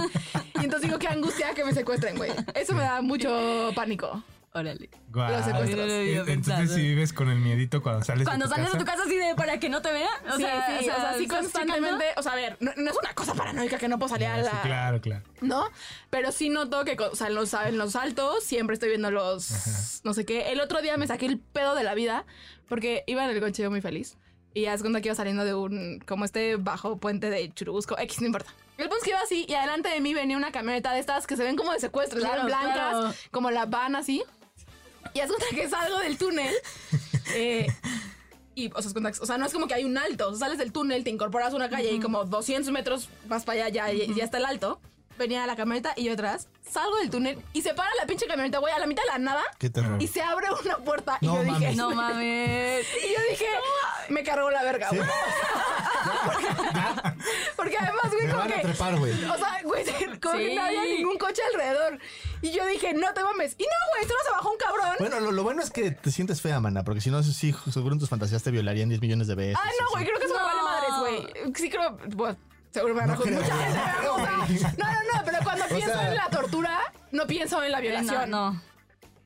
Y entonces digo, qué angustia que me secuestren, güey. Eso me da mucho pánico. Órale. Guau. Los secuestros. No lo había Entonces pensado. si vives con el miedito cuando sales Cuando de tu sales casa. de tu casa así de para que no te vean. O sí, sea, sí, o sea, sí ¿estás constantemente. O sea, a ver, no, no es una cosa paranoica que no puedo salir a Ah, la. sí, claro, claro. ¿no? Pero sí noto que, o sea, en los, en los altos siempre estoy viendo los, no sé qué. El otro día me saqué el pedo de la vida porque iba en el coche muy feliz. Y haz cuenta que iba saliendo de un, como este bajo puente de Churubusco, X, no importa. El punto es que iba así y adelante de mí venía una camioneta de estas que se ven como de secuestro, Claro, blancas, claro. como la van así. Y haz cuenta que salgo del túnel. eh, y, o sea, que- o sea, no es como que hay un alto. O sea, sales del túnel, te incorporas a una calle y como 200 metros más para allá ya, ya está el alto. Venía la camioneta y yo atrás. Salgo del túnel y se para la pinche camioneta, güey, a la mitad de la nada. Qué terror. Y se abre una puerta. Y No yo dije, mames. No mames. y yo dije, me cargó la verga, güey. Porque además, güey, como que. trepar, güey. O sea, güey, como que Sí. no había ningún coche alrededor. Y yo dije, no te mames. Y no, güey, solo se bajó un cabrón. Bueno, lo, lo bueno es que te sientes fea, mana, porque si no, sí, seguro en tus fantasías te violarían 10 millones de veces. Ay, no, güey, creo que eso me vale No. madres, güey. Sí creo, bueno, seguro me van a No mucha gente, No, no, no, pero cuando pienso sea- en la tortura, no pienso en la violación. No, no.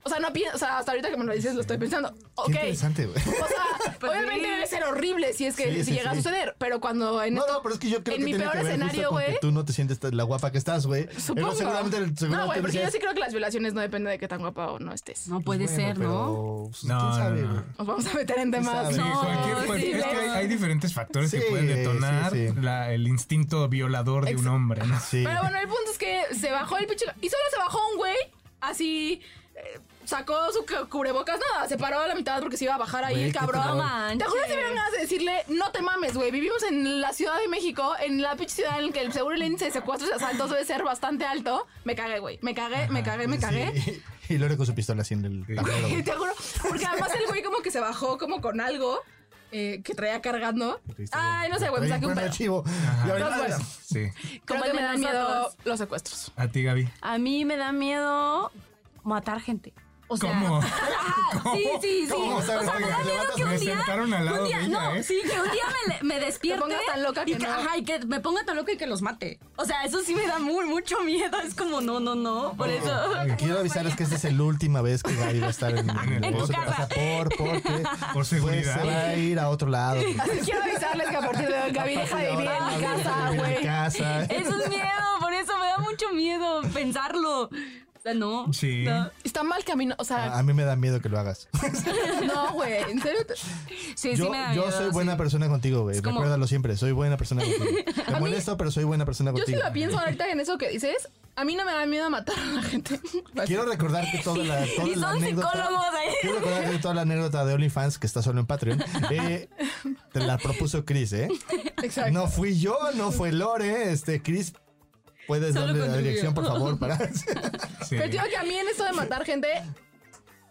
O sea, no pienso, o sea, hasta ahorita que me lo dices lo estoy pensando. Qué Ok. interesante, güey. O sea, Pues obviamente sí. debe ser horrible si es que Sí, si sí, llega a suceder, pero cuando en No, esto- no, pero es que yo creo en que mi tiene peor que ver escenario, güey. tú no te sientes la guapa que estás, güey. Supongo. Pero seguramente, seguramente no, güey, porque yo sí creo que las violaciones no depende de qué tan guapa o no estés. No puede bueno, ser, ¿no? pero, pues, No, ¿quién sabe, no, no. Nos vamos a meter en temas. No, cualquier, cual- sí, es que hay, hay diferentes factores que pueden detonar sí, sí. la- el instinto violador de un hombre, ¿no? Sí. Pero bueno, el punto es que se bajó el pinche. Y solo se bajó un güey, así. Sacó su cu- cubrebocas, nada, se paró a la mitad porque se iba a bajar ahí Güey, el qué cabrón. Te juro que me ganas de decirle, no te mames, güey. Vivimos en la Ciudad de México, en la pinche ciudad en la que el seguro el índice de secuestros y asaltos debe ser bastante alto. Me cagué, güey. Me cagué, me cagué, me cagué. Sí. Y luego con su pistola así en el tablero, güey. te juro, porque además el güey como que se bajó como con algo eh, que traía cargando. Ay, no sé, güey, me Trae saqué un pedo. archivo. Ajá. Y ahorita- Entonces, bueno. Sí. Creo Como que el me de dan miedo nosotros. los secuestros. A ti, Gaby. A mí me da miedo matar gente. O sea, ¿Cómo? Sí, sí, sí. ¿Cómo? O O sea, sea, me da miedo que me un día. sentaron al lado un día, de ella, no, ¿eh? sí, que un día me, me despierte. pongas tan loca y que no. Ajá, y que me ponga tan loca y que los mate. O sea, eso sí me da muy, mucho miedo. Es como, no, no, no. Por eso. Quiero avisarles que esta es la última vez que Gaby va a estar en, en En tu el casa. pasaporte porque Por pues, seguridad. se va a ir a otro lado. Quiero avisarles que a partir de hoy Gaby deja de vivir en mi casa, En mi güey. casa. Eso es miedo, por eso me da mucho miedo pensarlo. O sea, no. Sí. no. Está mal camino, o A, sea, a mí me da miedo que lo hagas. no, güey, en serio. Sí, sí Yo, me da yo miedo, soy buena sí. persona contigo, güey. Como- Recuérdalo siempre. Soy buena persona contigo. Te molesto, pero soy buena persona Yo sí contigo. lo pienso ahorita en eso que dices. A mí no me da miedo matar a la gente. Quiero recordarte toda la, toda Y la son anécdota. psicólogos ahí. Quiero recordarte toda la anécdota de OnlyFans que está solo en Patreon. Eh, te la propuso Chris, ¿eh? Exacto. No fui yo, no fue Lore. Este, Chris, puedes Solo darle la dirección, por favor, para. Sí. Pero digo que a mí en esto de matar gente,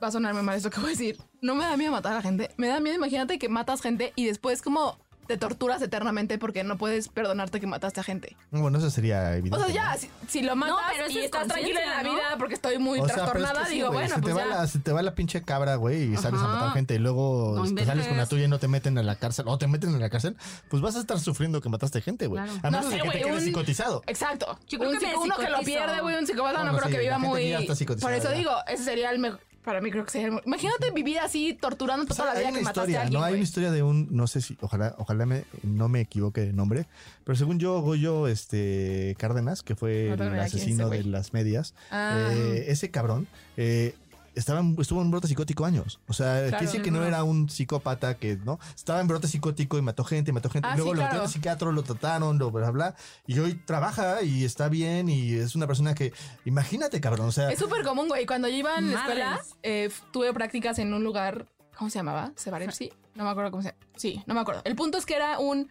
va a sonarme mal esto que voy a decir. No me da miedo matar a la gente. Me da miedo, imagínate que matas gente y después como te torturas eternamente porque no puedes perdonarte que mataste a gente. Bueno, eso sería evidente. O sea, ya, ¿no? si, si lo matas pero y es estás tranquila en la vida porque estoy muy O sea, pero es que trastornada, sí, digo, bueno, se pues te, va la, se te va la pinche cabra, güey, y sales a matar gente y luego No te sales con la tuya y no te meten a la cárcel, o te meten en la cárcel, pues vas a estar sufriendo que mataste gente, güey. Claro. A No menos sé, de que güey, te quedes un- psicotizado. Exacto. Yo creo Un que me psico- uno que lo pierde, güey, un psicópata, no creo sí, que viva muy. Por eso digo, ese sería el mejor. Para mí creo que sería. Imagínate vivir así, torturando toda la hay vida una que mataste a historia, alguien. no hay una historia de un, no sé si, ojalá, ojalá me, no me equivoque de nombre, pero según yo, Goyo este, Cárdenas, que fue No el asesino de las medias, Ah. eh, ese cabrón, eh, estaba en- estuvo en brote psicótico años. O sea, quiere decir que no era un psicópata que, ¿no? Estaba en brote psicótico y mató gente, mató gente. Ah, Luego sí, lo claro. metieron al psiquiatra, lo trataron, lo bla, bla. Y hoy trabaja y está bien y es una persona que, imagínate, cabrón, o sea, Es súper común, güey. Cuando yo iba en la escuela, eh, tuve prácticas en un lugar, ¿cómo se llamaba? ¿Sevarepsi? No me acuerdo cómo se Sí, no me acuerdo. El punto es que era un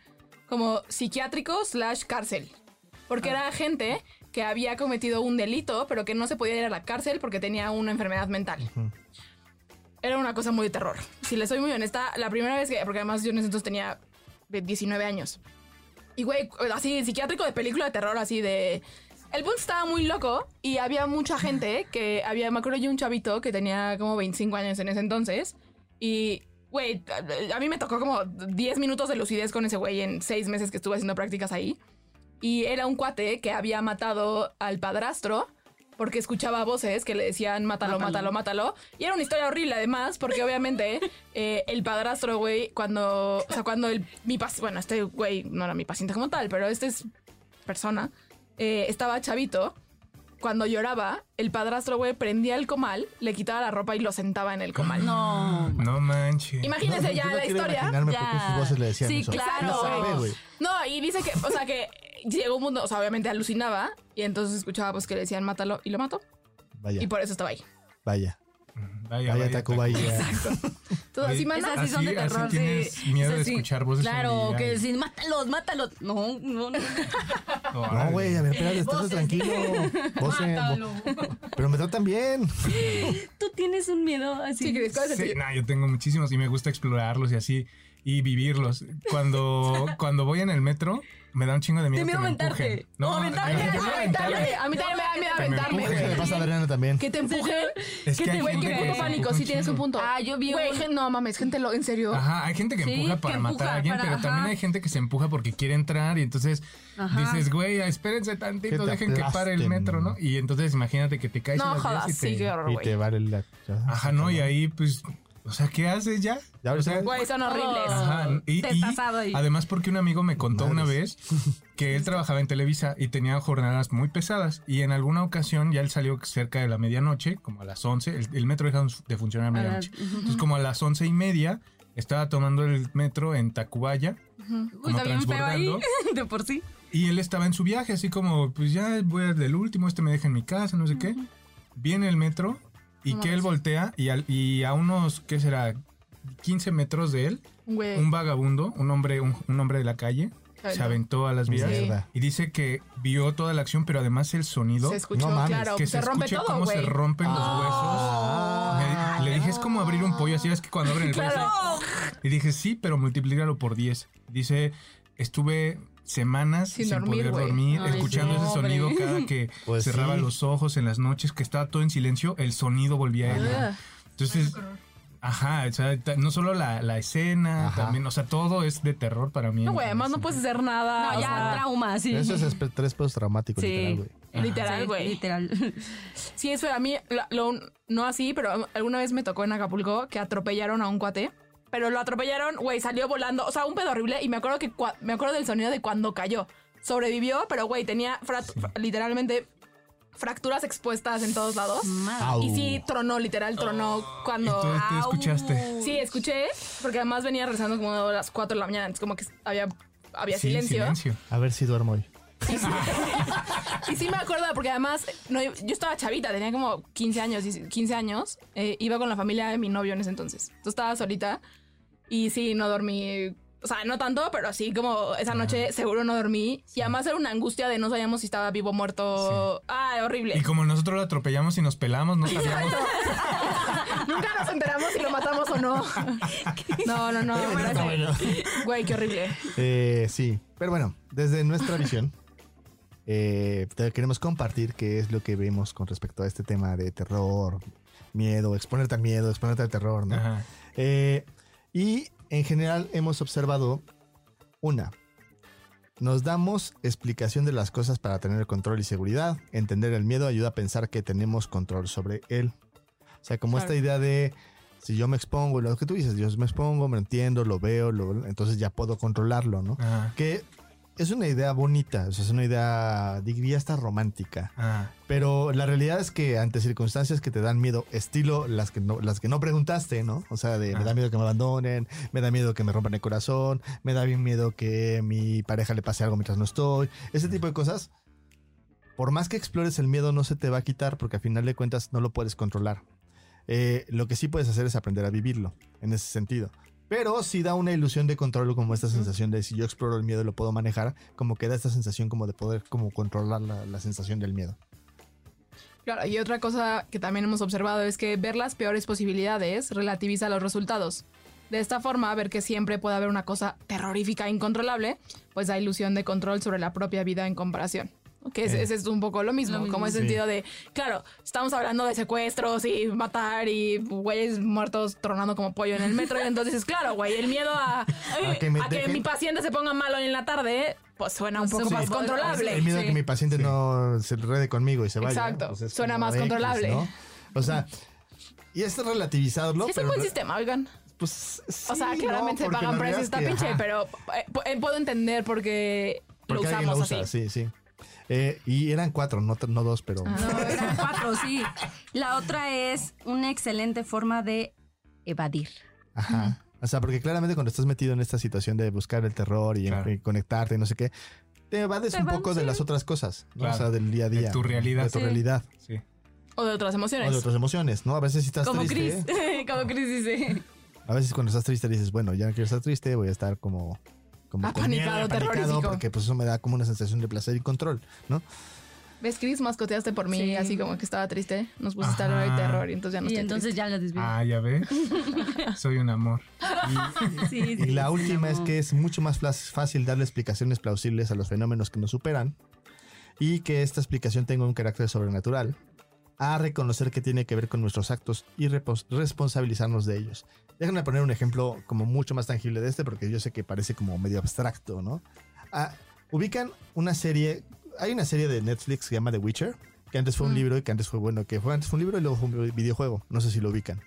como psiquiátrico slash cárcel. Porque era gente que había cometido un delito, pero que no se podía ir a la cárcel porque tenía una enfermedad mental. Era una cosa muy de terror. Si le soy muy honesta, la primera vez que, porque además yo en ese entonces tenía de 19 años. Y güey, así, psiquiátrico de película de terror, así de... El punto estaba muy loco y había mucha gente que había, me acuerdo yo un chavito que tenía como 25 años en ese entonces y, güey, a, a mí me tocó como 10 minutos de lucidez con ese güey en 6 meses que estuve haciendo prácticas ahí. Y era un cuate que había matado al padrastro porque escuchaba voces que le decían mátalo, mátalo, mátalo. Y era una historia horrible además, porque obviamente eh, el padrastro, güey, cuando, o sea, cuando el, mi paciente, bueno, este güey no era mi paciente como tal, pero este es persona, eh, estaba chavito. Cuando lloraba, el padrastro, güey, prendía el comal, le quitaba la ropa y lo sentaba en el comal. No. No manches. Imagínense ya yo no la quiero historia. Ya. sus voces le decían Sí, eso. claro, No sabe. No, y dice que, o sea, que llegó un mundo, o sea, obviamente alucinaba y entonces escuchaba pues que le decían mátalo y lo mató. Vaya, Y por eso estaba ahí. vaya, Vaya, vaya, Tacubaya. Todo así, Oye, mana. Esas sí son de Así- así terror, sí. tienes miedo de escuchar voces Claro, que decir, mátalos, mátalos. No, no, no. No, güey, a ver, espérate, estate tranquilo. Vo- pero me tratan bien. Tú tienes un miedo así. Sí, no, yo tengo muchísimos y me gusta explorarlos y así y vivirlos. Cuando, cuando voy en el metro, me da un chingo de miedo. Te miedo aventarte. empujen. O aventarme. A mí también me da miedo aventarme, le güey. pasa a Adriana también. Que te empujen. Es que hay Güey, que se pánico, sí tienes un punto. Ah, yo vi Güey, no mames, gente lo, en serio. Ajá, hay gente que empuja para matar a alguien, pero también hay gente que se empuja porque quiere entrar y entonces dices, güey, espérense tantito, te dejen que pare el metro, ¿no? Y entonces imagínate que te caes No jodas, y te... sí, qué horror, Y güey. te vale la. Ajá, ¿no? Y ahí, pues, o sea, ¿qué haces ya? Ya, o sea, Güey, son horribles. Ajá, y, y además porque un amigo me contó una Madres. vez que él trabajaba en Televisa y tenía jornadas muy pesadas y en alguna ocasión ya él salió cerca de la medianoche, como a las 11, el, el metro deja de funcionar a medianoche. Entonces como a las once y media estaba tomando el metro en Tacubaya Uy, como feo ahí. De por sí. y él estaba en su viaje así como, pues ya voy al del último, este me deja en mi casa, no sé qué. Viene el metro y No que él voltea y, al- y a unos, ¿qué será? 15 metros de él Güey. un vagabundo, un hombre, un, un hombre de la calle, se aventó a las vías Mierda. y dice que vio toda la acción, pero además el sonido, Se escuchó, No mames, claro. que se, se, rompe escuche todo, cómo se güey. rompen los Ah. huesos. Le, le dije, es como abrir un pollo, así es que cuando abren el pollo. Claro. así. Y dije, sí, pero multiplícalo por 10. Dice, estuve semanas Sin sin, dormir, poder dormir, Ay, escuchando ese sonido cada que Pues cerraba sí. los ojos en las noches, que estaba todo en silencio, el sonido volvía a él. Entonces, ajá, o sea, no solo la, la escena, Ajá. también, o sea, todo es de terror para mí. No, güey, además no puedes hacer nada. No, ya, trauma, sí. Eso es estrés postraumático, Sí. literal, güey. Literal, Sí, güey. Literal. Sí, eso a mí, lo- no así, pero alguna vez me tocó en Acapulco que atropellaron a un cuate. Pero lo atropellaron, güey, salió volando. O sea, un pedo horrible. Y me acuerdo que me acuerdo del sonido de cuando cayó. Sobrevivió, pero güey, tenía literalmente fracturas expuestas en todos lados. Madre. Y sí, tronó, literal, tronó cuando. ¿Y tú, escuchaste? Sí, escuché, porque además venía rezando como a las 4 de la mañana. Entonces, como que había, había Sí, silencio. A ver si duermo hoy. Y sí me acuerdo, porque además no, yo estaba chavita, tenía como 15 años, 15 años. eh, iba con la familia de mi novio en ese entonces. Entonces estaba solita y sí, no dormí. O sea, no tanto, pero sí, como esa noche seguro no dormí. Y además era una angustia de no sabíamos si estaba vivo o muerto. Ah, horrible. Y como nosotros lo atropellamos y nos pelamos, no sabíamos. Nunca nos enteramos si lo matamos o no. No, no, no. Güey, qué horrible. Eh, sí, pero bueno, desde nuestra visión, eh, te queremos compartir qué es lo que vemos con respecto a este tema de terror, miedo, exponerte al miedo, exponerte al terror, ¿no? Ajá. Eh, y en general hemos observado una. Nos damos explicación de las cosas para tener control y seguridad. Entender el miedo ayuda a pensar que tenemos control sobre él. O sea, como Claro. esta idea de si yo me expongo, lo que tú dices, yo me expongo, me entiendo, lo veo, lo- entonces ya puedo controlarlo, ¿no? Ajá. Que es una idea bonita, o sea, es una idea, diría hasta romántica. Ah, Pero la realidad es que ante circunstancias que te dan miedo, estilo las que no, las que no preguntaste, ¿no? O sea, de me da Ah. miedo que me abandonen, me da miedo que me rompan el corazón, me da bien miedo que mi pareja le pase algo mientras no estoy, ese tipo de cosas. Por más que explores el miedo, no se te va a quitar porque al final de cuentas no lo puedes controlar. Eh, lo que sí puedes hacer es aprender a vivirlo, en ese sentido. Pero sí da una ilusión de control, como esta sensación de si yo exploro el miedo y lo puedo manejar, como que da esta sensación como de poder como controlar la, la sensación del miedo. Claro, y otra cosa que también hemos observado es que ver las peores posibilidades relativiza los resultados. De esta forma, ver que siempre puede haber una cosa terrorífica e incontrolable, pues da ilusión de control sobre la propia vida en comparación. Que es, Eh. ese es un poco lo mismo, Lo mismo. como el Sí. sentido de, claro, estamos hablando de secuestros y matar y güeyes muertos tronando como pollo en el metro. y entonces, claro, güey, el miedo a, A que me a que dejen. mi paciente se ponga malo en la tarde, pues suena un Pues poco sí. más Sí. controlable. El miedo a Sí. que mi paciente no se enrede conmigo y se vaya. Exacto. pues es Suena más X, controlable. ¿no? O sea, y es relativizarlo, es un buen sistema, oigan. pues O sea, sí, claramente ¿no? se pagan precios, es está pinche, ajá, pero eh, pu- puedo entender por qué lo porque usamos lo usa, así. sí, sí. Eh, y eran cuatro, no, no dos, pero Ah. No, eran cuatro, sí. La otra es una excelente forma de evadir. ajá. O sea, porque claramente cuando estás metido en esta situación de buscar el terror y, Claro. y conectarte y no sé qué, te evades Te un poco de las otras cosas, ¿no? Claro. O sea, del día a De día. tu realidad. De tu Sí. realidad. sí. O de otras O emociones. de otras emociones, ¿no? A veces si estás Como triste. Chris. Como Chris dice. A veces cuando estás triste dices, bueno, ya no quiero estar triste, voy a estar como... como con Apanicado, miedo, apanicado, terrorífico. Porque pues eso me da como una sensación de placer y control, ¿no? ¿Ves, Chris? Mascoteaste por mí, Sí. así como que estaba triste. Nos pusiste a hablar de Ajá. terror y entonces ya no y estoy entonces ya lo desvié. Ah, ya ves. Soy un amor. sí, Y sí, la sí, última es que es mucho más fácil darle explicaciones plausibles a los fenómenos que nos superan y que esta explicación tenga un carácter sobrenatural, a reconocer que tiene que ver con nuestros actos y responsabilizarnos de ellos. Déjenme poner un ejemplo como mucho más tangible de este porque yo sé que parece como medio abstracto, ¿no? Ah, ubican una serie, hay una serie de Netflix que se llama The Witcher, que antes fue un Mm. libro y que antes fue, bueno, que fue antes fue un libro y luego fue un videojuego, no sé si lo ubican.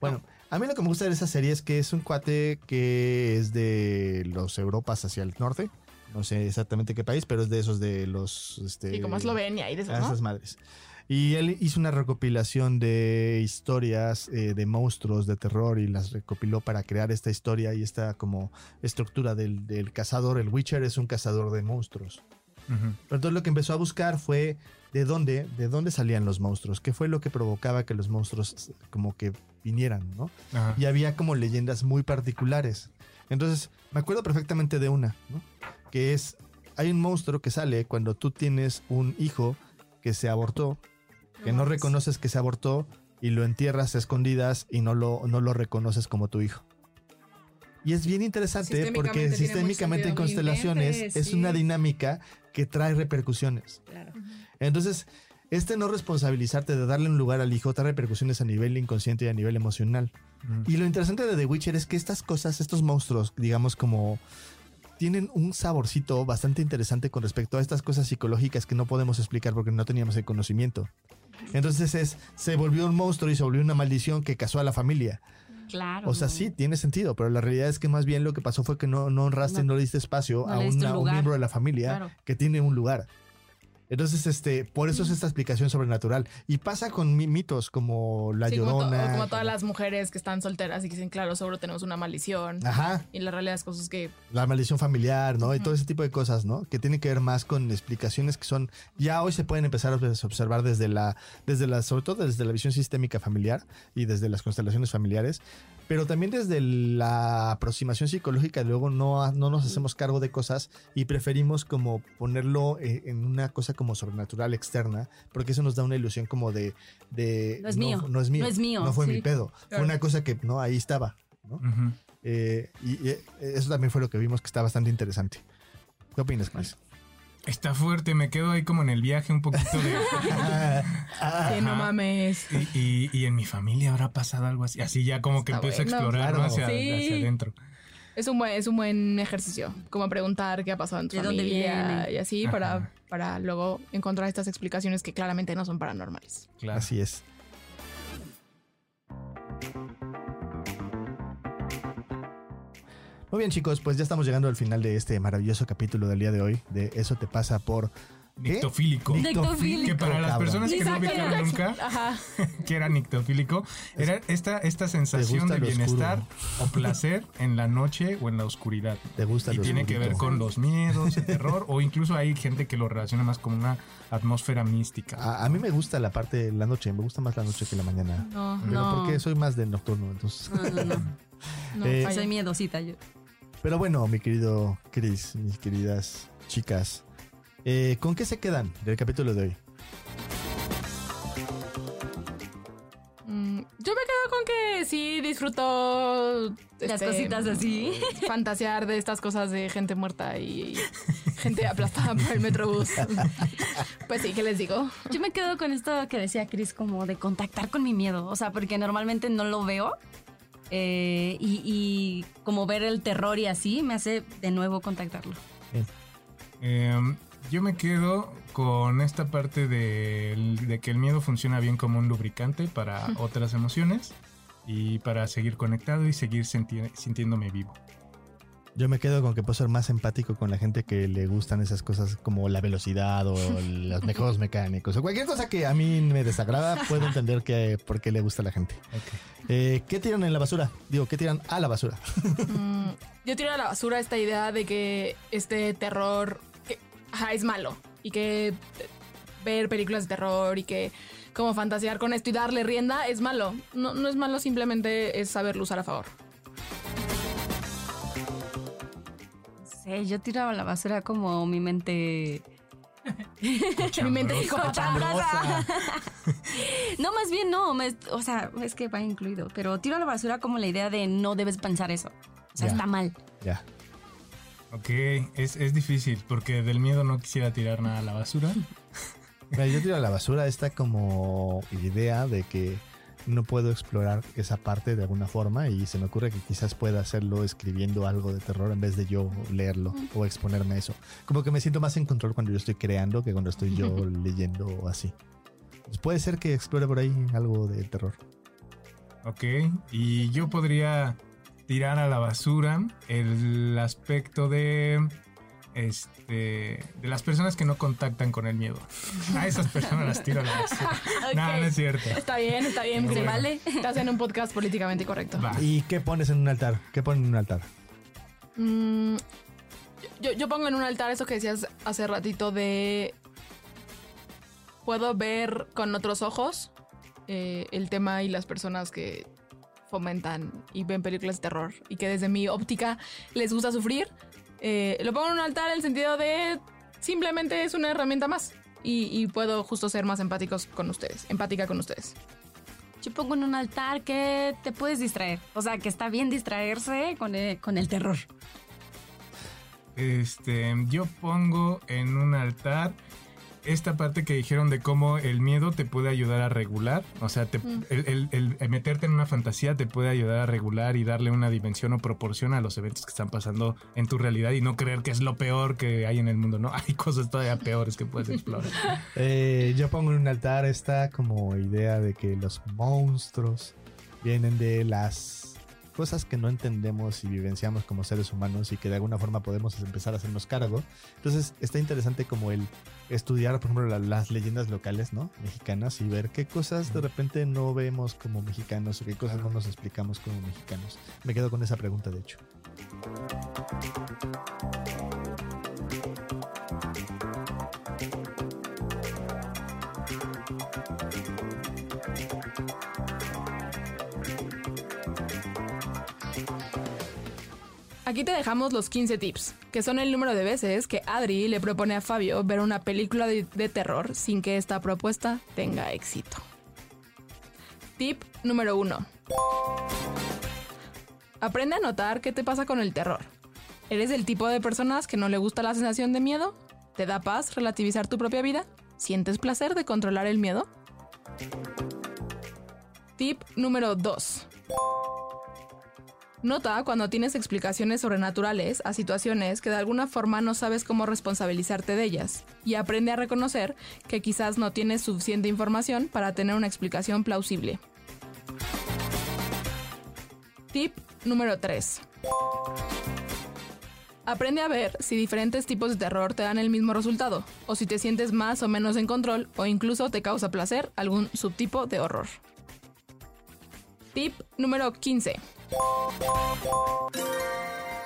Bueno, a mí lo que me gusta de esa serie es que es un cuate que es de los Europas hacia el norte. No sé exactamente qué país, pero es de esos de los... Este, Sí, como Eslovenia y de eso, a ¿no? esas madres. Y él hizo una recopilación de historias eh, de monstruos de terror y las recopiló para crear esta historia y esta como estructura del, del cazador. El Witcher es un cazador de monstruos. Pero entonces lo que empezó a buscar fue de dónde, de dónde salían los monstruos, qué fue lo que provocaba que los monstruos como que vinieran, ¿no? Ajá. y había como leyendas muy particulares. Entonces, me acuerdo perfectamente de una, ¿no? Que es, hay un monstruo que sale cuando tú tienes un hijo que se abortó, que no reconoces que se abortó y lo entierras a escondidas y no lo, no lo reconoces como tu hijo. Y es bien interesante porque Sistémicamente en constelaciones es sí. una dinámica que trae repercusiones. Claro. Entonces, este no responsabilizarte de darle un lugar al hijo trae repercusiones a nivel inconsciente y a nivel emocional. Y lo interesante de The Witcher es que estas cosas, estos monstruos, digamos como tienen un saborcito bastante interesante con respecto a estas cosas psicológicas que no podemos explicar porque no teníamos el conocimiento. Entonces es, se volvió un monstruo y se volvió una maldición que casó a la familia. Claro. O sea, sí, tiene sentido, pero la realidad es que más bien lo que pasó fue que no, no honraste No. y no le diste espacio No a, una- un miembro de la familia Claro. que tiene un lugar. Entonces, este, por eso es esta explicación sobrenatural. Y pasa con mi- mitos como la Sí, como, to- llorona. como todas las mujeres que están solteras y que dicen, claro, seguro tenemos una maldición. Ajá. Y la realidad es cosas que la maldición familiar, ¿no? Y todo ese tipo de cosas, ¿no? Que tienen que ver más con explicaciones que son ya hoy se pueden empezar a obs- observar desde la desde la sobre todo desde la visión sistémica familiar y desde las constelaciones familiares, pero también desde la aproximación psicológica luego no no nos hacemos cargo de cosas y preferimos como ponerlo eh, en una cosa como sobrenatural externa, porque eso nos da una ilusión como de de No es mío, no es mío, no es mío, no fue sí. mi pedo, fue una cosa que no ahí estaba, ¿no? Eh, y, y eso también fue lo que vimos que está bastante interesante. ¿Qué opinas, Chris? Está fuerte, me quedo ahí como en el viaje un poquito de... sí, no mames. Y, y- y en mi familia habrá pasado algo así. Así ya como que Está empiezo a bueno. explorar ¿no? Claro. hacia, Sí. hacia adentro. Es un buen, es un buen ejercicio, como preguntar qué ha pasado en tu ¿De dónde familia viene? y así Ajá. para, para luego encontrar estas explicaciones que claramente no son paranormales. Claro. Así es. Muy bien, chicos, pues ya estamos llegando al final de este maravilloso capítulo del día de hoy. De eso te pasa por. ¿qué? Nictofílico. Nictofílico. Que para las personas que no ubicaron nunca Ajá. que era nictofílico, era esta, esta sensación de bienestar oscuro. o placer en la noche o en la oscuridad. Te gusta Y lo tiene que ver con los miedos, el terror, o incluso hay gente que lo relaciona más con una atmósfera mística. A, a mí me gusta la parte de la noche, me gusta más la noche que la mañana. No, Pero No. porque soy más de nocturno, entonces. No, no, no. no. Eh. Soy miedosita yo. Pero bueno, mi querido Chris, mis queridas chicas, eh, ¿con qué se quedan del capítulo de hoy? Mm, yo me quedo con que sí disfruto Las este, cositas así. fantasear de estas cosas de gente muerta y gente aplastada por el metrobús. Pues sí, ¿qué les digo? Yo me quedo con esto que decía Chris, como de contactar con mi miedo. O sea, porque normalmente no lo veo. Eh, y, y como ver el terror y así me hace de nuevo contactarlo. Eh, yo me quedo con esta parte de, de que el miedo funciona bien como un lubricante para otras emociones y para seguir conectado y seguir sintiéndome vivo. Yo me quedo con que puedo ser más empático con la gente que le gustan esas cosas como la velocidad o los mejores mecánicos o cualquier cosa que a mí me desagrada, puedo entender que por qué le gusta a la gente. Eh, ¿Qué tiran en la basura? Digo, ¿qué tiran a la basura? Mm, yo tiro a la basura esta idea de que este terror que, ajá, es malo y que ver películas de terror y que como fantasear con esto y darle rienda es malo. No, no es malo, simplemente es saberlo usar a favor. Sí, yo tiraba a la basura como mi mente. Mi mente Cochambrosa. no, más bien no. me- o sea, es que va incluido. Pero tiro a la basura como la idea de no debes pensar eso. O sea, Ya. está mal. Ya. Ok, es, es difícil porque del miedo no quisiera tirar nada a la basura. Mira, yo tiro a la basura esta como idea de que no puedo explorar esa parte de alguna forma y se me ocurre que quizás pueda hacerlo escribiendo algo de terror en vez de yo leerlo o exponerme a eso. Como que me siento más en control cuando yo estoy creando que cuando estoy yo leyendo o así. Pues puede ser que explore por ahí algo de terror. Ok, y yo podría tirar a la basura el aspecto de este de las personas que no contactan con el miedo. A esas personas las tiro a la basura. No, no es cierto. Está bien, está bien. Muy se bueno. vale. Estás en un podcast políticamente correcto. Va. ¿Y qué pones en un altar? ¿Qué ponen en un altar? Mm, yo, yo pongo en un altar eso que decías hace ratito de... Puedo ver con otros ojos eh, el tema y las personas que fomentan y ven películas de terror y que desde mi óptica les gusta sufrir. Eh, lo pongo en un altar en el sentido de simplemente es una herramienta más y, y puedo justo ser más empáticos con ustedes, empática con ustedes. Yo pongo en un altar que te puedes distraer. O sea, que está bien distraerse con el, con el terror. Este, yo pongo en un altar esta parte que dijeron de cómo el miedo te puede ayudar a regular. O sea, te- el, el- el- el meterte en una fantasía te puede ayudar a regular y darle una dimensión o proporción a los eventos que están pasando en tu realidad y no creer que es lo peor que hay en el mundo. No, hay cosas todavía peores que puedes explorar. Eh, yo pongo en un altar esta como idea de que los monstruos vienen de las cosas que no entendemos y vivenciamos como seres humanos y que de alguna forma podemos empezar a hacernos cargo. Entonces está interesante como el estudiar, por ejemplo, la- las leyendas locales, ¿no? Mexicanas y ver qué cosas de repente no vemos como mexicanos o qué cosas no nos explicamos como mexicanos. Me quedo con esa pregunta, de hecho. Aquí te dejamos los 15 tips, que son el número de veces que Adri le propone a Fabio ver una película de, terror sin que esta propuesta tenga éxito. Tip número 1. Aprende a notar qué te pasa con el terror. ¿Eres el tipo de personas que no le gusta la sensación de miedo? ¿Te da paz relativizar tu propia vida? ¿Sientes placer de controlar el miedo? Tip número 2. Nota cuando tienes explicaciones sobrenaturales a situaciones que de alguna forma no sabes cómo responsabilizarte de ellas y aprende a reconocer que quizás no tienes suficiente información para tener una explicación plausible. Tip número 3. Aprende a ver si diferentes tipos de terror te dan el mismo resultado, o si te sientes más o menos en control, o incluso te causa placer algún subtipo de horror. Tip número 15.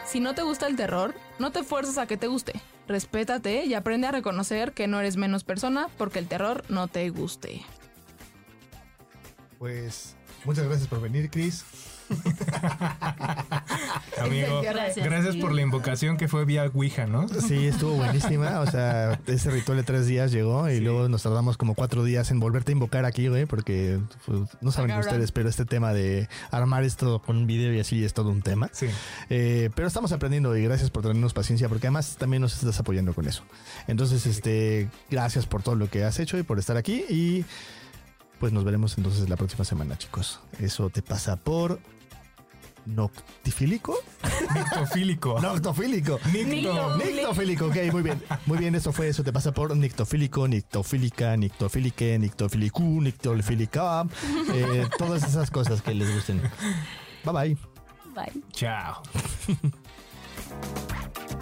Si no te gusta el terror, no te fuerces a que te guste. Respétate y aprende a reconocer que no eres menos persona porque el terror no te guste. Pues muchas gracias por venir, Chris. Amigo, Gracias. gracias por la invocación que fue vía Ouija, ¿no? Sí, estuvo buenísima. O sea, ese ritual de tres días llegó y luego nos tardamos como cuatro días en volverte a invocar aquí, güey, porque pues, no saben Cabrón. ustedes, pero este tema de armar esto con un video y así es todo un tema. Sí. Eh, pero estamos aprendiendo y gracias por tenernos paciencia, porque además también nos estás apoyando con eso. Entonces, este, gracias por todo lo que has hecho y por estar aquí. Y pues nos veremos entonces la próxima semana, chicos. Eso te pasa por noctifílico. Nictofílico. Noctofílico. Nicto. Nictofílico, ok, muy bien. Muy bien, eso fue, eso te pasa por nictofílico, nictofílica, nictofílique, nictofilicú, nictofílica, eh, todas esas cosas que les gusten. Bye bye. Bye. Chao.